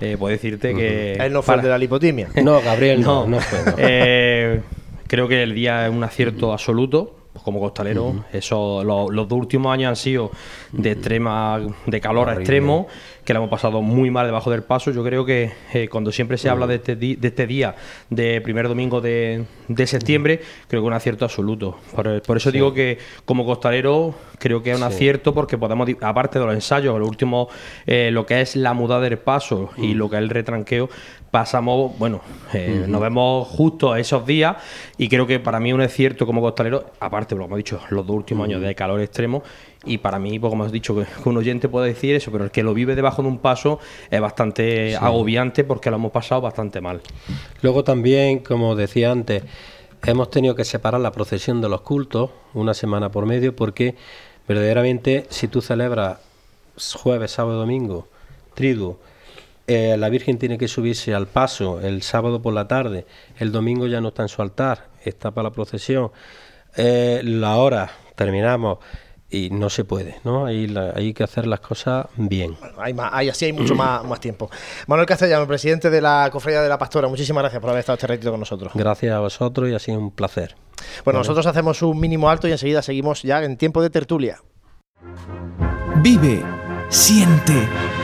eh, puedo decirte que. él no fue el de la lipotimia. No, Gabriel, no, no fue. no. Eh, creo que el día es un acierto absoluto. Pues Como costalero, eso, lo- los dos últimos años han sido de extrema, de calor a extremo, que lo hemos pasado muy mal debajo del paso. Yo creo que eh, cuando siempre se habla de este, di- de este día, de primer domingo de, de septiembre, creo que es un acierto absoluto. Por, por eso digo que como costalero creo que es un Sí. acierto porque podemos, aparte de los ensayos, lo último, eh, lo que es la mudada del paso y lo que es el retranqueo, pasamos, bueno, eh, nos vemos justo esos días y creo que para mí es un acierto como costalero, aparte, lo hemos dicho, los dos últimos años de calor extremo y para mí, pues, como has dicho, que que un oyente puede decir eso, pero el que lo vive debajo de un paso es bastante agobiante porque lo hemos pasado bastante mal. Luego también, como decía antes, hemos tenido que separar la procesión de los cultos una semana por medio porque verdaderamente si tú celebras jueves, sábado, domingo, triduo, eh, la Virgen tiene que subirse al paso el sábado por la tarde, el domingo ya no está en su altar, está para la procesión, eh, la hora, terminamos y no se puede, ¿no? Hay, la- hay que hacer las cosas bien. Hay más, hay, así hay mucho más, más tiempo. Manuel Castellano, presidente de la Cofradía de la Pastora, muchísimas gracias por haber estado este ratito con nosotros. Gracias a vosotros y ha sido un placer. Bueno, nosotros hacemos un mínimo alto y enseguida seguimos ya en tiempo de tertulia. Vive, siente,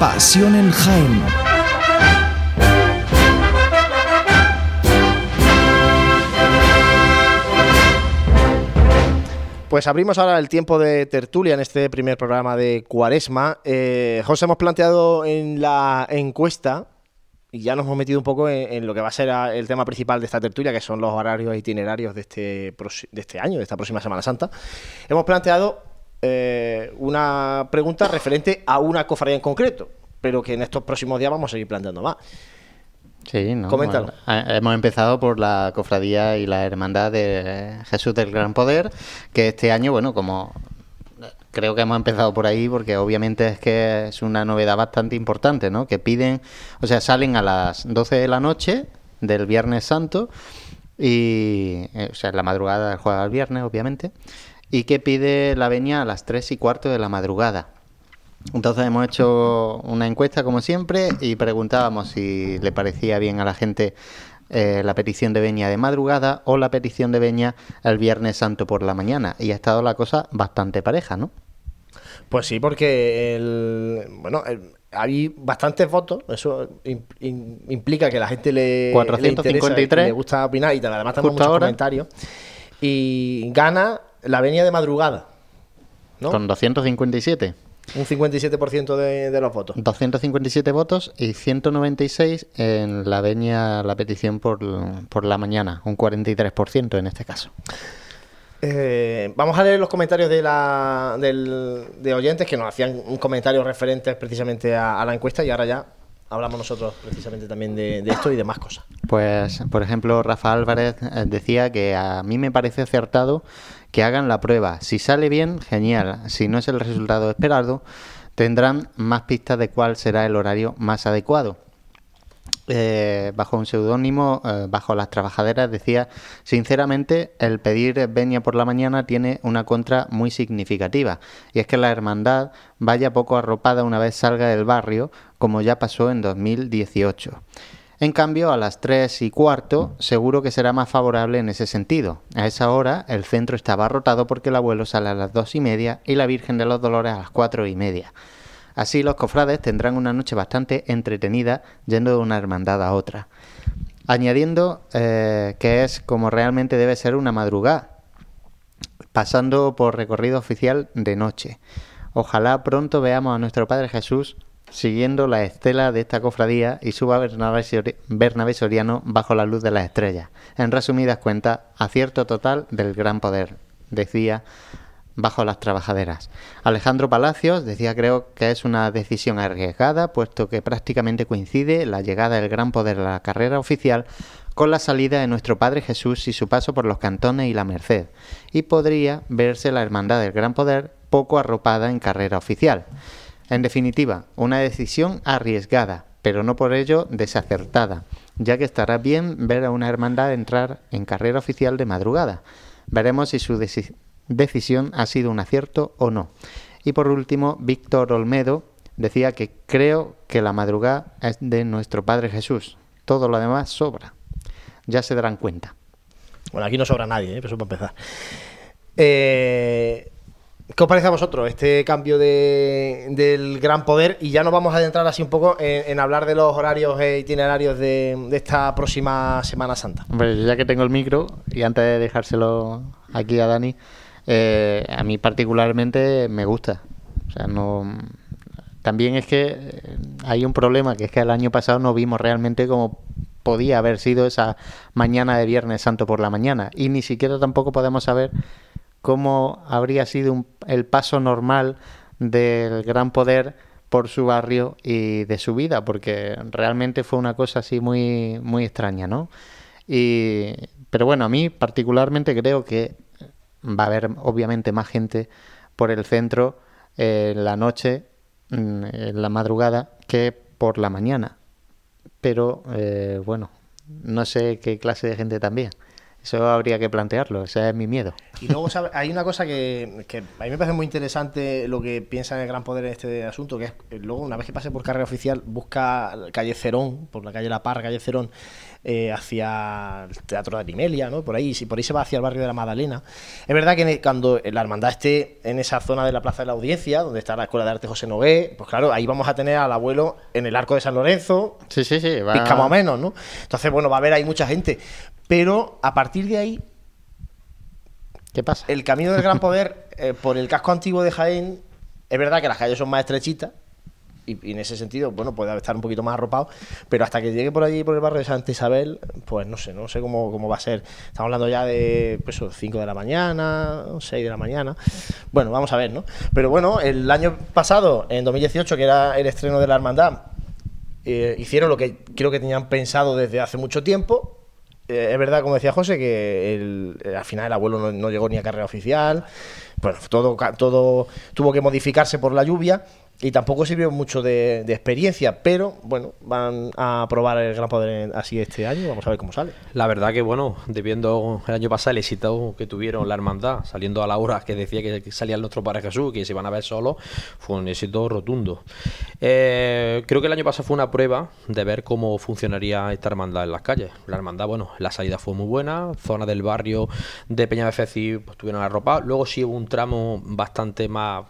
Pasión en Jaén. Pues abrimos ahora el tiempo de tertulia en este primer programa de Cuaresma. Eh, José, hemos planteado en la encuesta y ya nos hemos metido un poco en, lo que va a ser el tema principal de esta tertulia, que son los horarios itinerarios de este, de este año, de esta próxima Semana Santa. Hemos planteado eh, una pregunta referente a una cofradía en concreto, pero que en estos próximos días vamos a seguir planteando más. Sí, ¿no? Coméntalo. Bueno, ha- hemos empezado por la cofradía y la hermandad de Jesús del Gran Poder, que este año, bueno, como creo que hemos empezado por ahí, porque obviamente es que es una novedad bastante importante, ¿no? Que piden, o sea, salen a las 12 de la noche del Viernes Santo, y, eh, o sea, en la madrugada del jueves al viernes, obviamente, y que pide la venia a las 3 y cuarto de la madrugada. Entonces hemos hecho una encuesta como siempre y preguntábamos si le parecía bien a la gente eh, la petición de Beña de madrugada o la petición de Beña el Viernes Santo por la mañana. Y ha estado la cosa bastante pareja, ¿no? Pues sí, porque el, bueno, el- hay bastantes votos, eso im- im- implica que la gente le, 453, le, interesa, le gusta opinar y además tenemos justo muchos ahora. comentarios. Y gana la venia de madrugada, ¿no? Con 257. Un 57% de, de los votos. 257 votos y 196 en la veña, la petición por, por la mañana, un 43% en este caso. Eh, vamos a leer los comentarios de, la, del- de oyentes que nos hacían un comentario referentes precisamente a, a la encuesta y ahora ya hablamos nosotros precisamente también de, de esto y de más cosas. Pues, por ejemplo, Rafa Álvarez eh, decía que a mí me parece acertado que hagan la prueba. Si sale bien, genial. Si no es el resultado esperado, tendrán más pistas de cuál será el horario más adecuado. Eh, bajo un seudónimo, eh, bajo las trabajaderas, decía, sinceramente, el pedir veña por la mañana tiene una contra muy significativa, y es que la hermandad vaya poco arropada una vez salga del barrio, como ya pasó en 2018. En cambio, a las 3 y cuarto, seguro que será más favorable en ese sentido. A esa hora, el centro está abarrotado porque el abuelo sale a las 2 y media y la Virgen de los Dolores a las 4 y media. Así los cofrades tendrán una noche bastante entretenida yendo de una hermandad a otra. Añadiendo eh, que es como realmente debe ser una madrugada, pasando por recorrido oficial de noche. Ojalá pronto veamos a nuestro Padre Jesús siguiendo la estela de esta cofradía y Sori- Bernabé Soriano bajo la luz de las estrellas. En resumidas cuentas, acierto total del gran poder, decía bajo las trabajaderas. Alejandro Palacios decía creo que es una decisión arriesgada, puesto que prácticamente coincide la llegada del gran poder a la carrera oficial con la salida de nuestro Padre Jesús y su paso por los cantones y la Merced, y podría verse la hermandad del gran poder poco arropada en carrera oficial. En definitiva, una decisión arriesgada, pero no por ello desacertada, ya que estará bien ver a una hermandad entrar en carrera oficial de madrugada. Veremos si su deci- decisión ha sido un acierto o no. Y por último, Víctor Olmedo decía que creo que la madrugada es de nuestro Padre Jesús. Todo lo demás sobra. Ya se darán cuenta. Bueno, aquí no sobra nadie, ¿eh? eso para empezar. Eh, ¿Qué os parece a vosotros este cambio de- del gran poder? Y ya nos vamos a adentrar así un poco en, hablar de los horarios e itinerarios de, esta próxima Semana Santa. Hombre, ya que tengo el micro y antes de dejárselo aquí a Dani, eh, a mí particularmente me gusta. O sea, no. También es que eh, hay un problema, que es que el año pasado no vimos realmente cómo podía haber sido esa mañana de Viernes Santo por la mañana. Y ni siquiera tampoco podemos saber cómo habría sido un- el paso normal del gran poder por su barrio y de su vida, porque realmente fue una cosa así muy, muy extraña, ¿no? Y, pero bueno, a mí particularmente creo que va a haber obviamente más gente por el centro eh, en la noche, mm, en la madrugada, que por la mañana. Pero eh, bueno, no sé qué clase de gente también. Eso habría que plantearlo, ese es mi miedo. Y luego ¿sabe? hay una cosa que, que a mí me parece muy interesante lo que piensa el gran poder en este asunto, que es eh, luego una vez que pase por carrera oficial, busca calle Cerón, por la calle La Parra, calle Cerón, eh, hacia el Teatro de Animelia, ¿no? Por ahí, si por ahí se va hacia el barrio de la Magdalena. Es verdad que el- cuando la hermandad esté en esa zona de la Plaza de la Audiencia, donde está la Escuela de Arte José Nové, pues claro, ahí vamos a tener al abuelo en el Arco de San Lorenzo, Sí, sí, sí. va- más o menos, ¿no? Entonces, bueno, va a haber ahí mucha gente. Pero a partir de ahí, ¿Qué pasa? el camino del gran poder eh, por el casco antiguo de Jaén, es verdad que las calles son más estrechitas. Y, y en ese sentido, bueno, puede estar un poquito más arropado, pero hasta que llegue por allí, por el barrio de Santa Isabel, pues no sé, no sé cómo, cómo va a ser. Estamos hablando ya de, pues, 5 de la mañana, 6 de la mañana. Bueno, vamos a ver, ¿no? Pero bueno, el año pasado, en 2018, que era el estreno de la hermandad, eh, hicieron lo que creo que tenían pensado desde hace mucho tiempo. Eh, es verdad, como decía José, que el- eh, al final el abuelo no, no llegó ni a carrera oficial. Bueno, todo, todo tuvo que modificarse por la lluvia. Y tampoco sirvió mucho de, experiencia, pero bueno, van a probar el Gran Poder así este año, vamos a ver cómo sale. La verdad que bueno, debiendo el año pasado el éxito que tuvieron la hermandad, saliendo a la hora que decía que salía el nuestro Padre Jesús, que se iban a ver solos, fue un éxito rotundo. Eh, creo que el año pasado fue una prueba de ver cómo funcionaría esta hermandad en las calles. La hermandad, bueno, la salida fue muy buena, zona del barrio de Peña pues, tuvieron la ropa, luego sí hubo un tramo bastante más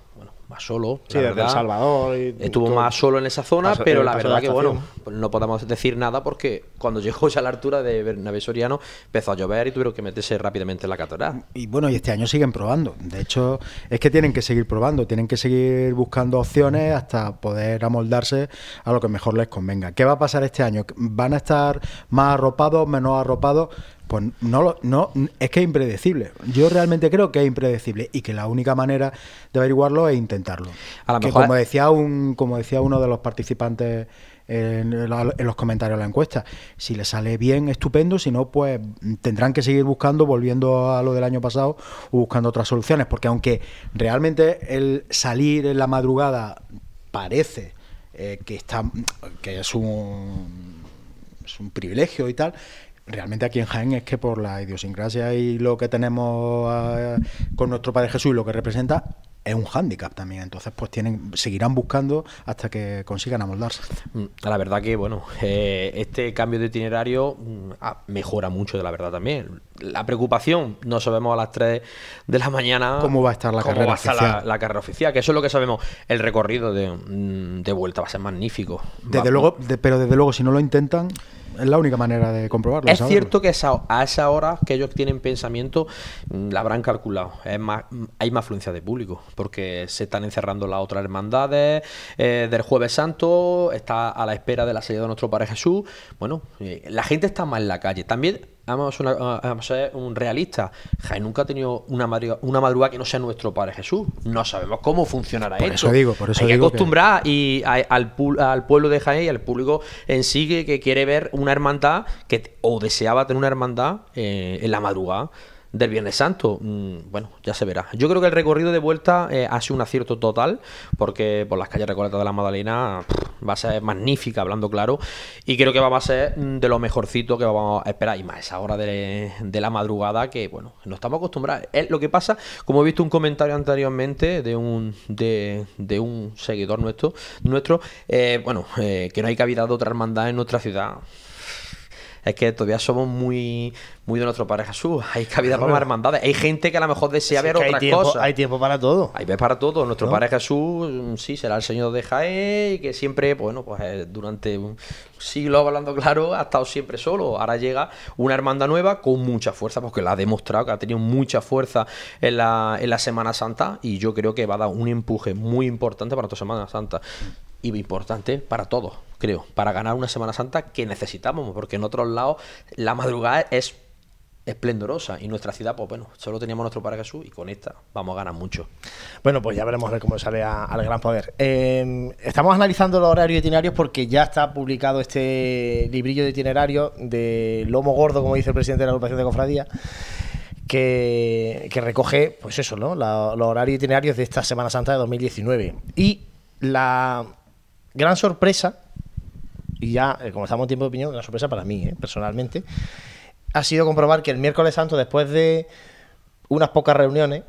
más solo. Sí, desde El Salvador. Y Estuvo todo. más solo en esa zona, Paso- pero la verdad la que, bueno, pues no podemos decir nada porque cuando llegó ya a la altura de Bernabé Soriano empezó a llover y tuvieron que meterse rápidamente en la catedral. Y bueno, y este año siguen probando. De hecho, es que tienen que seguir probando, tienen que seguir buscando opciones hasta poder amoldarse a lo que mejor les convenga. ¿Qué va a pasar este año? ¿Van a estar más arropados, menos arropados? Pues no, lo- no, es que es impredecible. Yo realmente creo que es impredecible y que la única manera de averiguarlo es intentarlo. A lo que mejor- como decía un, como decía uno de los participantes en, la- en los comentarios de la encuesta, si le sale bien, estupendo, si no, pues tendrán que seguir buscando, volviendo a lo del año pasado, o buscando otras soluciones, porque aunque realmente el salir en la madrugada parece eh, que está que es un es un privilegio y tal. Realmente aquí en Jaén es que por la idiosincrasia y lo que tenemos eh, con nuestro Padre Jesús y lo que representa es un hándicap también. Entonces, pues tienen, seguirán buscando hasta que consigan amoldarse. Mm, La verdad que, bueno, eh, este cambio de itinerario mm, ah, mejora mucho de la verdad también. La preocupación, no sabemos a las 3 de la mañana ¿Cómo va a estar la cómo carrera va a estar oficial? La, la carrera oficial, que eso es lo que sabemos. El recorrido de, mm, de vuelta va a ser magnífico. Desde Va- luego, de- pero desde luego, si no lo intentan, es la única manera de comprobarlo. Es saberlo. cierto que esa- a esa hora que ellos tienen pensamiento mm, la habrán calculado. Es más, mm, hay más afluencia de público porque se están encerrando las otras hermandades eh, del Jueves Santo, está a la espera de la salida de nuestro Padre Jesús. Bueno, eh, la gente está más en la calle. También vamos a, ser una- vamos a ser un realista. Jaén nunca ha tenido una, madruga- una madrugada que no sea nuestro Padre Jesús. No sabemos cómo funcionará Por esto. eso digo, por eso hay digo que- acostumbrar y a- al, al pueblo de Jaén y al público en sí que, que quiere ver una hermandad que o deseaba tener una hermandad eh, en la madrugada del Viernes Santo. Mm, bueno, ya se verá. Yo creo que el recorrido de vuelta eh, ha sido un acierto total porque por las calles recoletas de la Magdalena pff, va a ser magnífica, hablando claro, y creo que va a ser mm, de lo mejorcito que vamos a esperar y más esa hora de, la madrugada que, bueno, no estamos acostumbrados. Es lo que pasa, como he visto un comentario anteriormente de un, de, de un seguidor nuestro, nuestro eh, bueno, eh, que no hay cabida de otra hermandad en nuestra ciudad. Es que todavía somos muy, muy de nuestro Padre Jesús. Hay cabida para más hermandades. Hay gente que a lo mejor desea Sí, ver otras tiempo- cosas. hay tiempo para todo. Hay vez para todo. Nuestro ¿No? Padre Jesús, mm, sí, será el Señor de Jaén, y que siempre, bueno, pues eh, durante un siglo, hablando claro, ha estado siempre solo. Ahora llega una hermandad nueva con mucha fuerza, porque la ha demostrado que ha tenido mucha fuerza en la, en la Semana Santa, y yo creo que va a dar un empuje muy importante para nuestra Semana Santa. Y importante para todos, creo, para ganar una Semana Santa que necesitamos, porque en otros lados la madrugada es esplendorosa y nuestra ciudad, pues bueno, solo teníamos nuestro Padre Jesús y con esta vamos a ganar mucho. Bueno, pues ya veremos cómo sale al Gran Poder. Eh, estamos analizando los horarios itinerarios porque ya está publicado este librillo de itinerarios de Lomo Gordo, como dice el presidente de la agrupación de cofradía, que, que recoge, pues eso, ¿no? Los horarios itinerarios de esta Semana Santa de 2019. Y la gran sorpresa, y ya, eh, como estamos en tiempo de opinión, una sorpresa para mí, eh, personalmente, ha sido comprobar que el miércoles santo, después de unas pocas reuniones,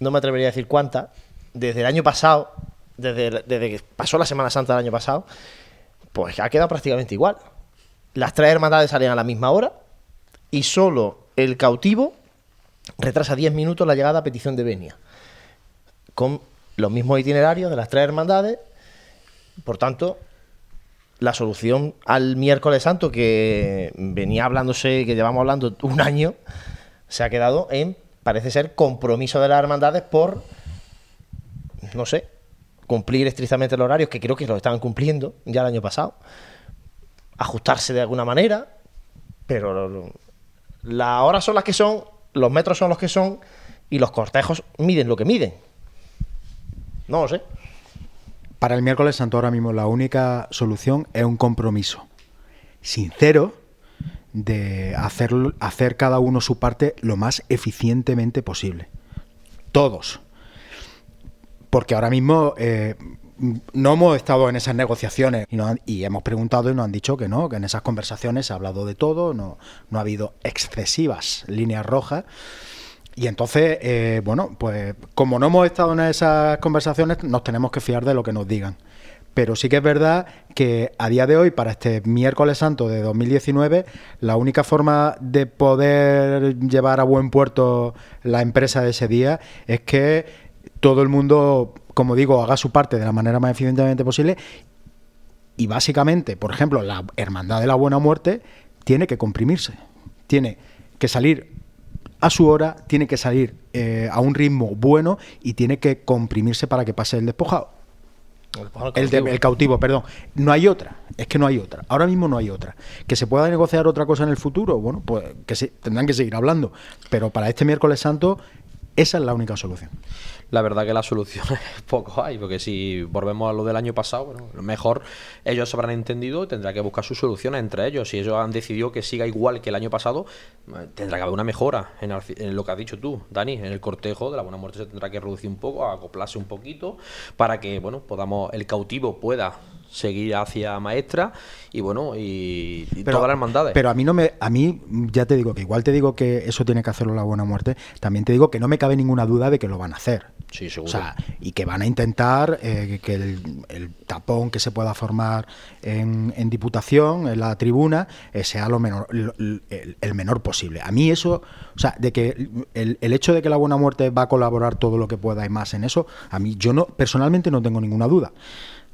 no me atrevería a decir cuántas, desde el año pasado, desde, desde que pasó la Semana Santa del año pasado, pues ha quedado prácticamente igual. Las tres hermandades salían a la misma hora y solo el cautivo retrasa 10 minutos la llegada a petición de venia. Con los mismos itinerarios de las tres hermandades. Por tanto, la solución al miércoles santo que venía hablándose, que llevamos hablando un año, se ha quedado en, parece ser, compromiso de las hermandades por, no sé, cumplir estrictamente los horarios, que creo que lo estaban cumpliendo ya el año pasado, ajustarse de alguna manera, pero las horas son las que son, los metros son los que son y los cortejos miden lo que miden. No lo sé. Para el miércoles santo ahora mismo la única solución es un compromiso sincero de hacer, hacer cada uno su parte lo más eficientemente posible. Todos. Porque ahora mismo, eh, no hemos estado en esas negociaciones y, hemos preguntado y nos han dicho que no, que en esas conversaciones se ha hablado de todo, no, no ha habido excesivas líneas rojas. Y entonces, eh, bueno, pues como no hemos estado en esas conversaciones, nos tenemos que fiar de lo que nos digan. Pero sí que es verdad que a día de hoy, para este miércoles santo de 2019, la única forma de poder llevar a buen puerto la empresa de ese día es que todo el mundo, como digo, haga su parte de la manera más eficientemente posible y básicamente, por ejemplo, la Hermandad de la Buena Muerte tiene que comprimirse. Tiene que salir a su hora, tiene que salir eh, a un ritmo bueno y tiene que comprimirse para que pase el despojado. El, de- el cautivo, perdón. No hay otra. Es que no hay otra. Ahora mismo no hay otra. Que se pueda negociar otra cosa en el futuro, bueno, pues que se, tendrán que seguir hablando. Pero para este miércoles santo, esa es la única solución. La verdad que las soluciones poco hay, porque si volvemos a lo del año pasado, bueno, mejor ellos habrán entendido y tendrá que buscar sus soluciones entre ellos. Si ellos han decidido que siga igual que el año pasado, eh, tendrá que haber una mejora en lo que has dicho tú, Dani, en el cortejo de la buena muerte se tendrá que reducir un poco, acoplarse un poquito, para que bueno podamos el cautivo pueda seguir hacia maestra y bueno y, y todas las hermandades. Pero a mí no me, a mí ya te digo que igual te digo que eso tiene que hacerlo la buena muerte. También te digo que no me cabe ninguna duda de que lo van a hacer. Sí, O seguro. sea, y que van a intentar eh, que el, el tapón que se pueda formar en, en Diputación, en la tribuna, eh, sea lo menor, lo- el, el menor posible. A mí eso, o sea, de que el, el hecho de que la buena muerte va a colaborar todo lo que pueda y más en eso, a mí yo no personalmente no tengo ninguna duda.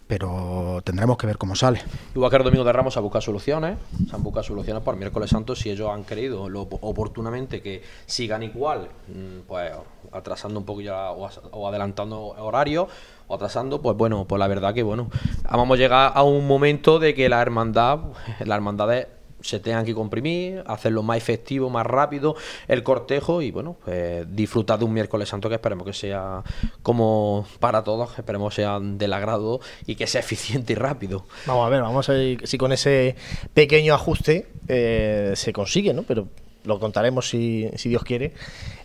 Pero tendremos que ver cómo sale. Igual que el domingo de Ramos se han buscado soluciones, se han buscado soluciones para el miércoles santo si ellos han querido lo, oportunamente que sigan igual, mm, pues atrasando un poquillo la- o, adelantando horarios o atrasando, pues bueno, pues la verdad que bueno, vamos a llegar a un momento de que la hermandad, las hermandades se tengan que comprimir, hacerlo más efectivo, más rápido el cortejo y bueno, pues disfrutar de un miércoles santo que esperemos que sea como para todos, esperemos sea del agrado y que sea eficiente y rápido. Vamos a ver, vamos a ver si con ese pequeño ajuste eh, se consigue, ¿no? Pero lo contaremos si, si Dios quiere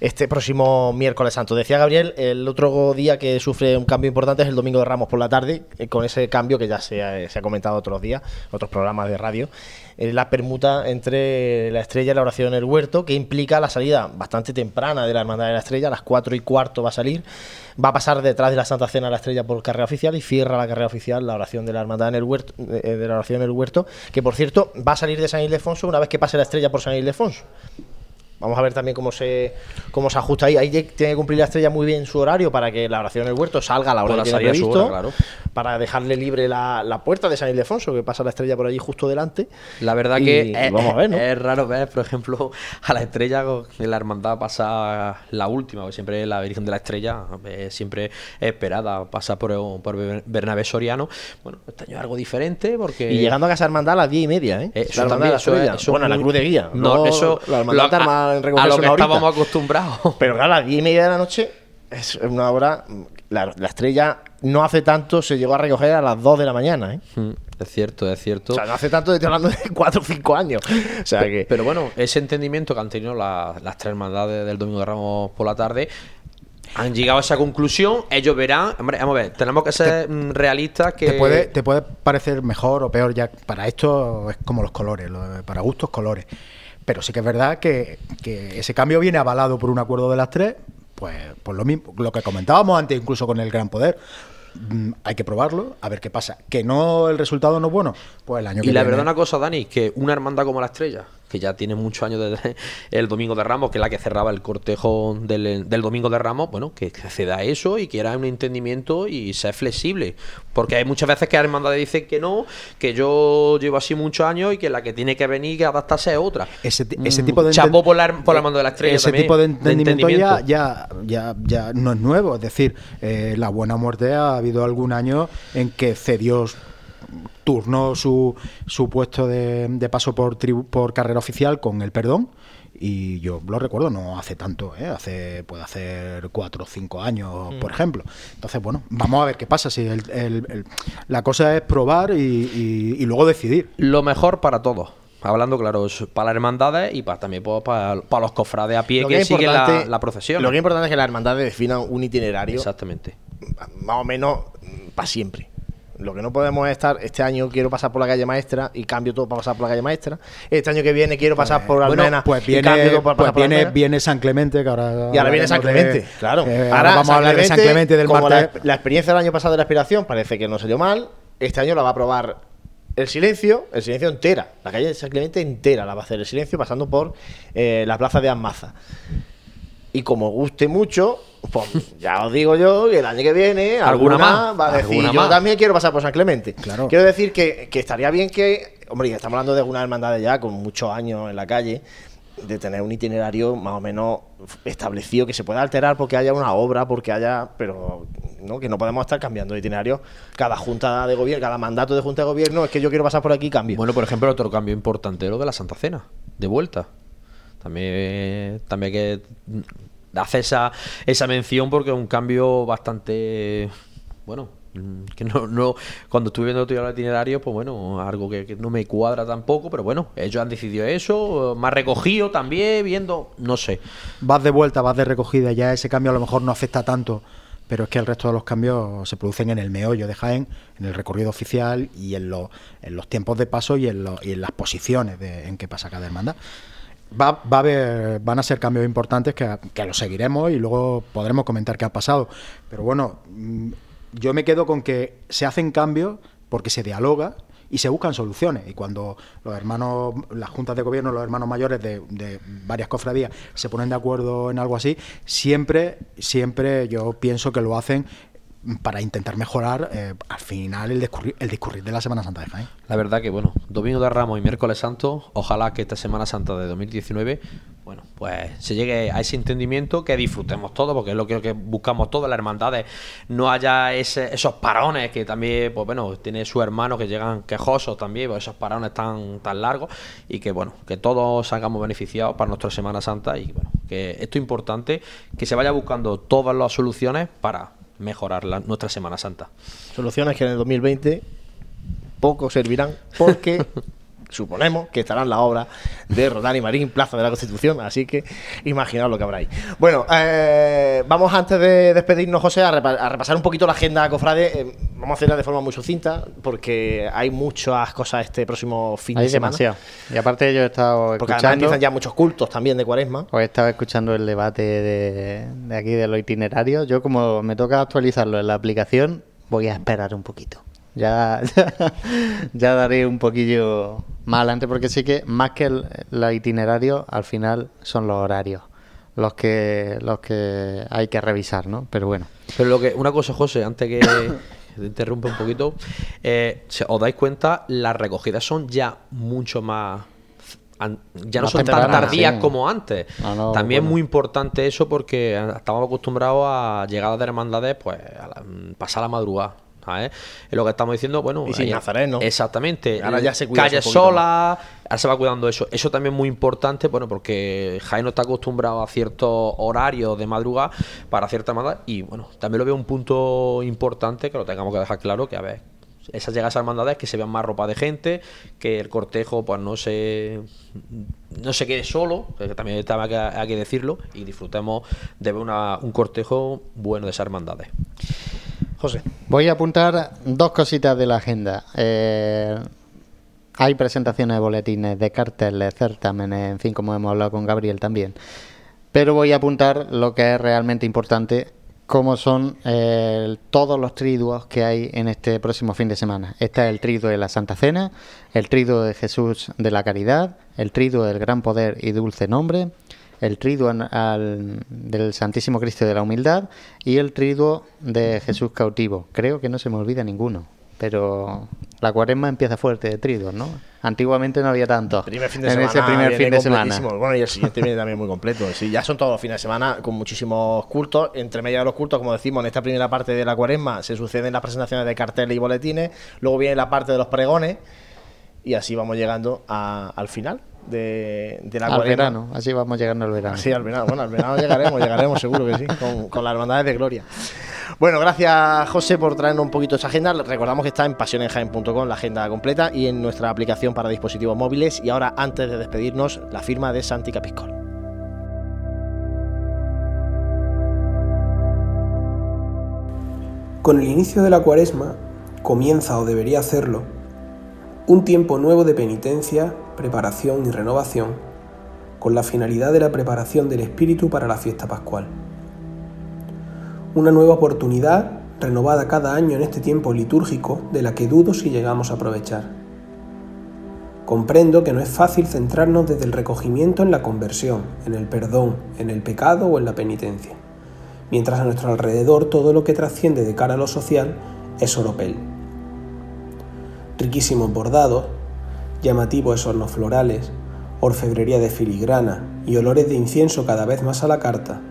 este próximo miércoles santo. Decía Gabriel, el otro día que sufre un cambio importante es el domingo de Ramos por la tarde, eh, con ese cambio que ya se ha, se ha comentado otros días, otros programas de radio, eh, la permuta entre la estrella y la oración en el huerto, que implica la salida bastante temprana de la Hermandad de la Estrella, a las 4 y cuarto va a salir, va a pasar detrás de la Santa Cena la estrella por carrera oficial y cierra la carrera oficial la oración de la Hermandad en el huerto, de, de la oración en el huerto, que por cierto va a salir de San Ildefonso una vez que pase la estrella por San Ildefonso. Vamos a ver también cómo se cómo se ajusta ahí. Ahí tiene que cumplir la estrella muy bien su horario para que la oración en el huerto salga a la hora Pueda que tiene previsto, hora, claro. para dejarle libre la, la puerta de San Ildefonso, que pasa la estrella por allí justo delante. La verdad Y que es, vamos a ver, ¿no? es raro ver, por ejemplo, a la estrella de la hermandad pasa la última, porque siempre la Virgen de la Estrella es siempre esperada, pasa por, por Bernabé Soriano. Bueno, este año es algo diferente porque... Y llegando a Casa Hermandad a las 10 y media, ¿eh? Eh, La también, eso es- eso bueno, es la muy- cruz de guía. No, eso- La Hermandad lo- a recogerse lo que una horita. estábamos acostumbrados. Pero claro, a las 10 y media de la noche es una hora. La, la estrella no hace tanto se llegó a recoger a las 2 de la mañana, ¿eh? Mm, Es cierto, es cierto. O sea, no hace tanto, estoy hablando de 4 o 5 años. O sea que. Pero bueno, ese entendimiento que han tenido la- las tres hermandades del Domingo de Ramos por la tarde han llegado a esa conclusión. Ellos verán. Hombre, vamos a ver, tenemos que ser mm, realistas. Que Te puede, te puede parecer mejor o peor, ya para esto es como los colores, lo- para gustos colores. Pero sí que es verdad que, que ese cambio viene avalado por un acuerdo de las tres, pues, pues lo mismo, lo que comentábamos antes incluso con el Gran Poder. Mm, hay que probarlo, a ver qué pasa. Que no el resultado no es bueno, pues el año que Y la viene. verdad una cosa, Dani, que una hermandad como la Estrella, que ya tiene muchos años desde el Domingo de Ramos, que es la que cerraba el cortejo del, del Domingo de Ramos, bueno, que, que ceda a eso y quiera un entendimiento y sea flexible. Porque hay muchas veces que la hermandad dice que no, que yo llevo así muchos años y que la que tiene que venir y adaptarse es otra. Ese, ese Mm, tipo de enten- por la, por la hermandad de la Estrella ese también, tipo de entendimiento, entendimiento. Ya, ya, ya, ya no es nuevo. Es decir, eh, la buena muerte ha habido algún año en que cedió turnó su, su puesto de, de paso por, tribu- por carrera oficial con el perdón. Y yo lo recuerdo, no hace tanto, ¿eh? hace puede hacer cuatro o cinco años, Mm. por ejemplo. Entonces, bueno, vamos a ver qué pasa. Si el- el- el- la cosa es probar y, y- y luego decidir. Lo mejor para todos. Hablando, claro, para las hermandades y para, también pues, para, para los cofrades a pie Lo que, siguen la, la procesión. Lo que es importante es que las hermandades definan un itinerario Exactamente. más o menos para siempre. Lo que no podemos es estar, este año quiero pasar por la calle maestra y cambio todo para pasar por la calle maestra. Este año que viene quiero pasar por Bueno, Almena pues y viene, cambio todo para pues pasar por viene, San Clemente, que ahora. Y ahora viene San Clemente, de- claro. eh, ahora vamos a hablar de San Clemente del como martes. La, la experiencia del año pasado de la aspiración parece que no salió mal. Este año la va a probar el silencio, el silencio entera. La calle de San Clemente entera la va a hacer el silencio pasando por eh, la plaza de Almaza. Y como guste mucho, pues ya os digo yo que el año que viene Alguna alguna, más, va a decir alguna yo más". también quiero pasar por San Clemente. Claro. Quiero decir que, que estaría bien que, hombre, ya estamos hablando de una hermandad ya con muchos años en la calle, de tener un itinerario más o menos establecido, que se pueda alterar porque haya una obra, porque haya, pero no que no podemos estar cambiando de itinerario cada junta de gobierno, cada mandato de junta de gobierno, es que yo quiero pasar por aquí, cambio. Bueno, por ejemplo, otro cambio importante lo de la Santa Cena, de vuelta. También, también hay que hacer esa, esa mención porque es un cambio bastante, bueno, que no, no cuando estuve viendo el itinerario, pues bueno, algo que, que no me cuadra tampoco, pero bueno, ellos han decidido eso, más recogido también, viendo, no sé. Vas de vuelta, vas de recogida, ya ese cambio a lo mejor no afecta tanto, pero es que el resto de los cambios se producen en el meollo de Jaén, en el recorrido oficial y en, los en los tiempos de paso y en, los- y en las posiciones de- en que pasa cada hermandad. Va, va a haber, van a ser cambios importantes que, que los seguiremos y luego podremos comentar qué ha pasado. Pero bueno, mm, yo me quedo con que se hacen cambios porque se dialoga y se buscan soluciones. Y cuando los hermanos, las juntas de gobierno, los hermanos mayores de, de varias cofradías se ponen de acuerdo en algo así, siempre, siempre yo pienso que lo hacen para intentar mejorar eh, al final el discurrir, el discurrir de la Semana Santa de Jaén. La verdad que, bueno, Domingo de Ramos y Miércoles Santo, ojalá que esta Semana Santa de 2019, bueno, pues se llegue a ese entendimiento, que disfrutemos todo, porque es lo que, que buscamos todas las hermandades, no haya ese- esos parones que también, pues bueno, tiene su hermano que llegan quejosos también, pues esos parones tan, tan largos, y que, bueno, que todos salgamos beneficiados para nuestra Semana Santa, y bueno, que esto es importante, que se vaya buscando todas las soluciones para mejorar la- nuestra Semana Santa. Soluciones que en el 2020 poco servirán porque suponemos que estarán la obra de Rodán y Marín, Plaza de la Constitución, así que imaginaos lo que habrá ahí. Bueno, eh, vamos antes de despedirnos, José, a, repa- a repasar un poquito la agenda cofrade. Eh, vamos a hacerla de forma muy sucinta porque hay muchas cosas este próximo fin Hay de semana. demasiado. Y aparte yo he estado Porque además escuchando... empiezan ya muchos cultos también de cuaresma. Os estaba escuchando el debate de, de aquí de los itinerarios. Yo como me toca actualizarlo en la aplicación, voy a esperar un poquito. Ya, ya, ya daré un poquillo más adelante porque sí que más que el, los itinerarios, al final son los horarios los que los que hay que revisar, ¿no? Pero bueno. Pero lo que, una cosa, José, antes que te interrumpa un poquito, eh, os dais cuenta, las recogidas son ya mucho más. Ya no Más son tan tardías sí. como antes. No, no, También es muy importante eso porque estamos acostumbrados a llegadas de hermandades, pues, a la- pasar la madrugada. ¿Sabes? Es lo que estamos diciendo, bueno. Y sin nazareno. Exactamente. Ahora ya se cuida Calle sola, ahora se va cuidando eso. Eso también es muy importante, bueno, porque Jaén no está acostumbrado a ciertos horarios de madrugada para cierta hermandad. Y bueno, también lo veo un punto importante que lo tengamos que dejar claro, que a ver, esas llegadas a hermandades que se vean más ropa de gente, que el cortejo pues no se no se quede solo, que también hay que, hay que decirlo, y disfrutemos de ver una- un cortejo bueno de esas hermandades. José. Voy a apuntar dos cositas de la agenda. Eh, hay presentaciones de boletines, de carteles, certámenes, en fin, como hemos hablado con Gabriel también. Pero voy a apuntar lo que es realmente importante, como son eh, todos los triduos que hay en este próximo fin de semana. Está el triduo de la Santa Cena, el triduo de Jesús de la Caridad, el triduo del Gran Poder y Dulce Nombre, el triduo al- del Santísimo Cristo de la Humildad y el triduo de Jesús cautivo. Creo que no se me olvida ninguno, pero la cuaresma empieza fuerte de triduos, ¿no? Antiguamente no había tanto. Primer fin de en semana. ese primer fin de semana. Bueno, y el siguiente viene también muy completo. Sí, ya son todos los fines de semana con muchísimos cultos. Entre medio de los cultos, como decimos, en esta primera parte de la cuaresma se suceden las presentaciones de carteles y boletines. Luego viene la parte de los pregones. Y así vamos llegando a- al final de, de la Al cuaresma. verano, así vamos llegando al verano. Sí, al verano. Bueno, al verano llegaremos, llegaremos seguro que sí, con, con las hermandades de gloria. Bueno, gracias José por traernos un poquito esa agenda. Recordamos que está en pasionenjaen.com la agenda completa y en nuestra aplicación para dispositivos móviles. Y ahora, antes de despedirnos, la firma de Santi Capiscol. Con el inicio de la cuaresma comienza o debería hacerlo, un tiempo nuevo de penitencia, preparación y renovación, con la finalidad de la preparación del espíritu para la fiesta pascual. Una nueva oportunidad renovada cada año en este tiempo litúrgico de la que dudo si llegamos a aprovechar. Comprendo que no es fácil centrarnos desde el recogimiento en la conversión, en el perdón, en el pecado o en la penitencia, mientras a nuestro alrededor todo lo que trasciende de cara a lo social es oropel. Riquísimos bordados, llamativos hornos florales, orfebrería de filigrana y olores de incienso cada vez más a la carta,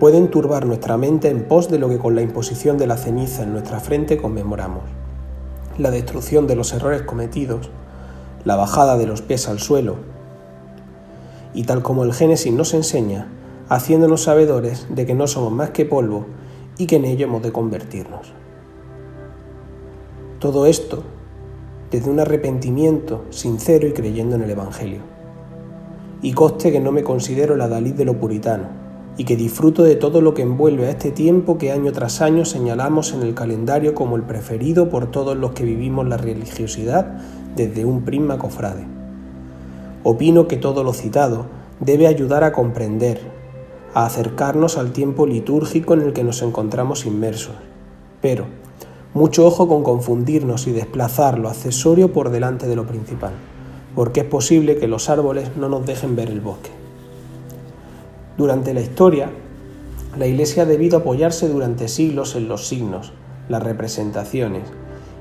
pueden turbar nuestra mente en pos de lo que con la imposición de la ceniza en nuestra frente conmemoramos. La destrucción de los errores cometidos, la bajada de los pies al suelo. Y tal como el Génesis nos enseña, haciéndonos sabedores de que no somos más que polvo y que en ello hemos de convertirnos. Todo esto desde un arrepentimiento sincero y creyendo en el Evangelio. Y coste que no me considero la Dalí de lo puritano, y que disfruto de todo lo que envuelve a este tiempo que año tras año señalamos en el calendario como el preferido por todos los que vivimos la religiosidad desde un prisma cofrade. Opino que todo lo citado debe ayudar a comprender, a acercarnos al tiempo litúrgico en el que nos encontramos inmersos. Pero, mucho ojo con confundirnos y desplazar lo accesorio por delante de lo principal, porque es posible que los árboles no nos dejen ver el bosque. Durante la historia, la Iglesia ha debido apoyarse durante siglos en los signos, las representaciones,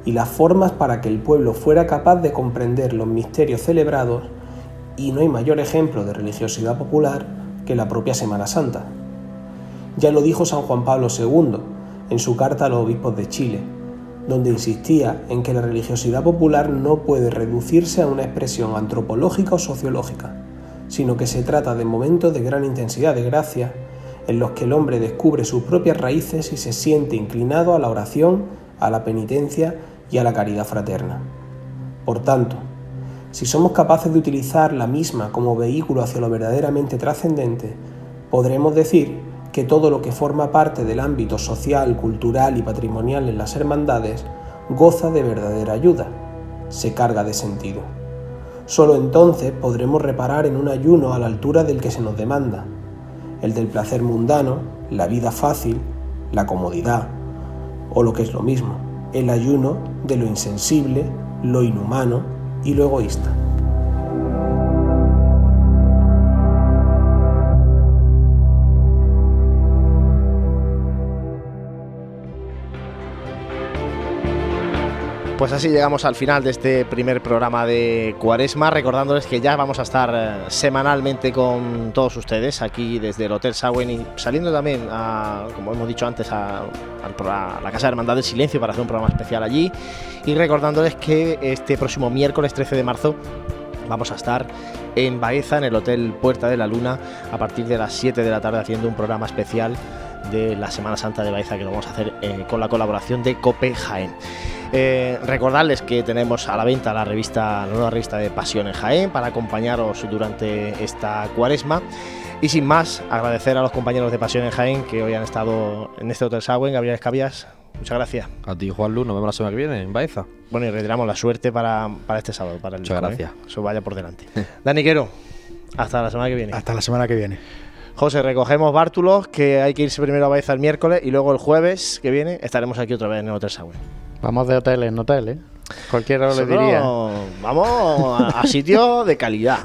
y las formas para que el pueblo fuera capaz de comprender los misterios celebrados y no hay mayor ejemplo de religiosidad popular que la propia Semana Santa. Ya lo dijo San Juan Pablo II en su carta a los obispos de Chile, donde insistía en que la religiosidad popular no puede reducirse a una expresión antropológica o sociológica, sino que se trata de momentos de gran intensidad de gracia en los que el hombre descubre sus propias raíces y se siente inclinado a la oración, a la penitencia y a la caridad fraterna. Por tanto, si somos capaces de utilizar la misma como vehículo hacia lo verdaderamente trascendente, podremos decir que todo lo que forma parte del ámbito social, cultural y patrimonial en las hermandades goza de verdadera ayuda, se carga de sentido. Solo entonces podremos reparar en un ayuno a la altura del que se nos demanda, el del placer mundano, la vida fácil, la comodidad, o lo que es lo mismo, el ayuno de lo insensible, lo inhumano y lo egoísta. Pues así llegamos al final de este primer programa de Cuaresma, recordándoles que ya vamos a estar eh, semanalmente con todos ustedes aquí desde el Hotel Sawen y saliendo también, a, como hemos dicho antes, a, a la Casa Hermandad del Silencio para hacer un programa especial allí. Y recordándoles que este próximo miércoles 13 de marzo vamos a estar en Baeza, en el Hotel Puerta de la Luna, a partir de las 7 de la tarde haciendo un programa especial de la Semana Santa de Baeza que lo vamos a hacer eh, con la colaboración de Cope Jaén. Eh, recordarles que tenemos a la venta la revista, la nueva revista de Pasión en Jaén para acompañaros durante esta cuaresma. Y sin más, agradecer a los compañeros de Pasión en Jaén que hoy han estado en este Hotel Sagüen, Gabriel Escabias. Muchas gracias. A ti, Juan Luz, nos vemos la semana que viene en Baeza. Bueno, y retiramos la suerte para, para este sábado. Para el Muchas disco, gracias. ¿eh? Eso vaya por delante. Dani Quero, hasta la semana que viene. Hasta la semana que viene. José, recogemos bártulos, que hay que irse primero a Baeza el miércoles y luego el jueves que viene estaremos aquí otra vez en el Hotel Sagüen. Vamos de hotel en hotel, ¿eh? Cualquiera lo diría. Vamos a, a sitio de calidad.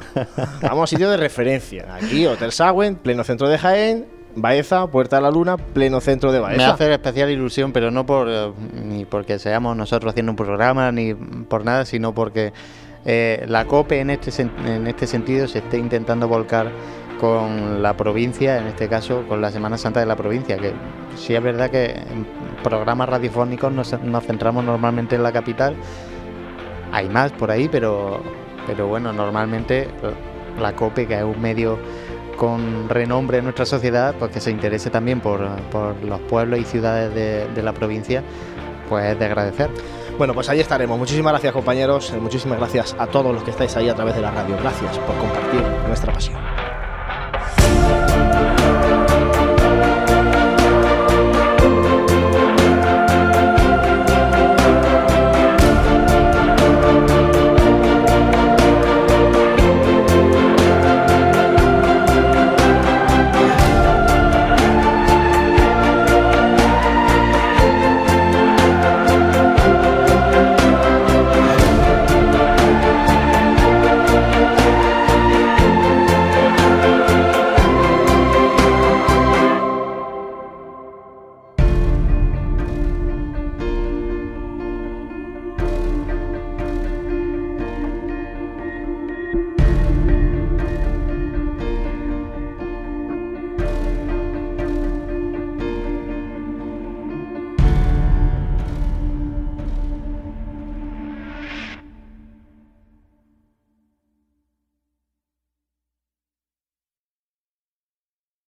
Vamos a sitio de referencia. Aquí, Hotel Sagüen, pleno centro de Jaén. Baeza, Puerta de la Luna, pleno centro de Baeza. Me hace especial ilusión, pero no por eh, ni porque seamos nosotros haciendo un programa ni por nada, sino porque eh, la COPE en este, en este sentido se está intentando volcar con la provincia, en este caso con la Semana Santa de la provincia, que sí es verdad que en programas radiofónicos nos, nos centramos normalmente en la capital, hay más por ahí, pero, pero bueno, normalmente la COPE, que es un medio con renombre en nuestra sociedad, pues que se interese también por, por los pueblos y ciudades de, de la provincia, pues es de agradecer. Bueno, pues ahí estaremos. Muchísimas gracias, compañeros. Muchísimas gracias a todos los que estáis ahí a través de la radio. Gracias por compartir nuestra pasión. Thank you.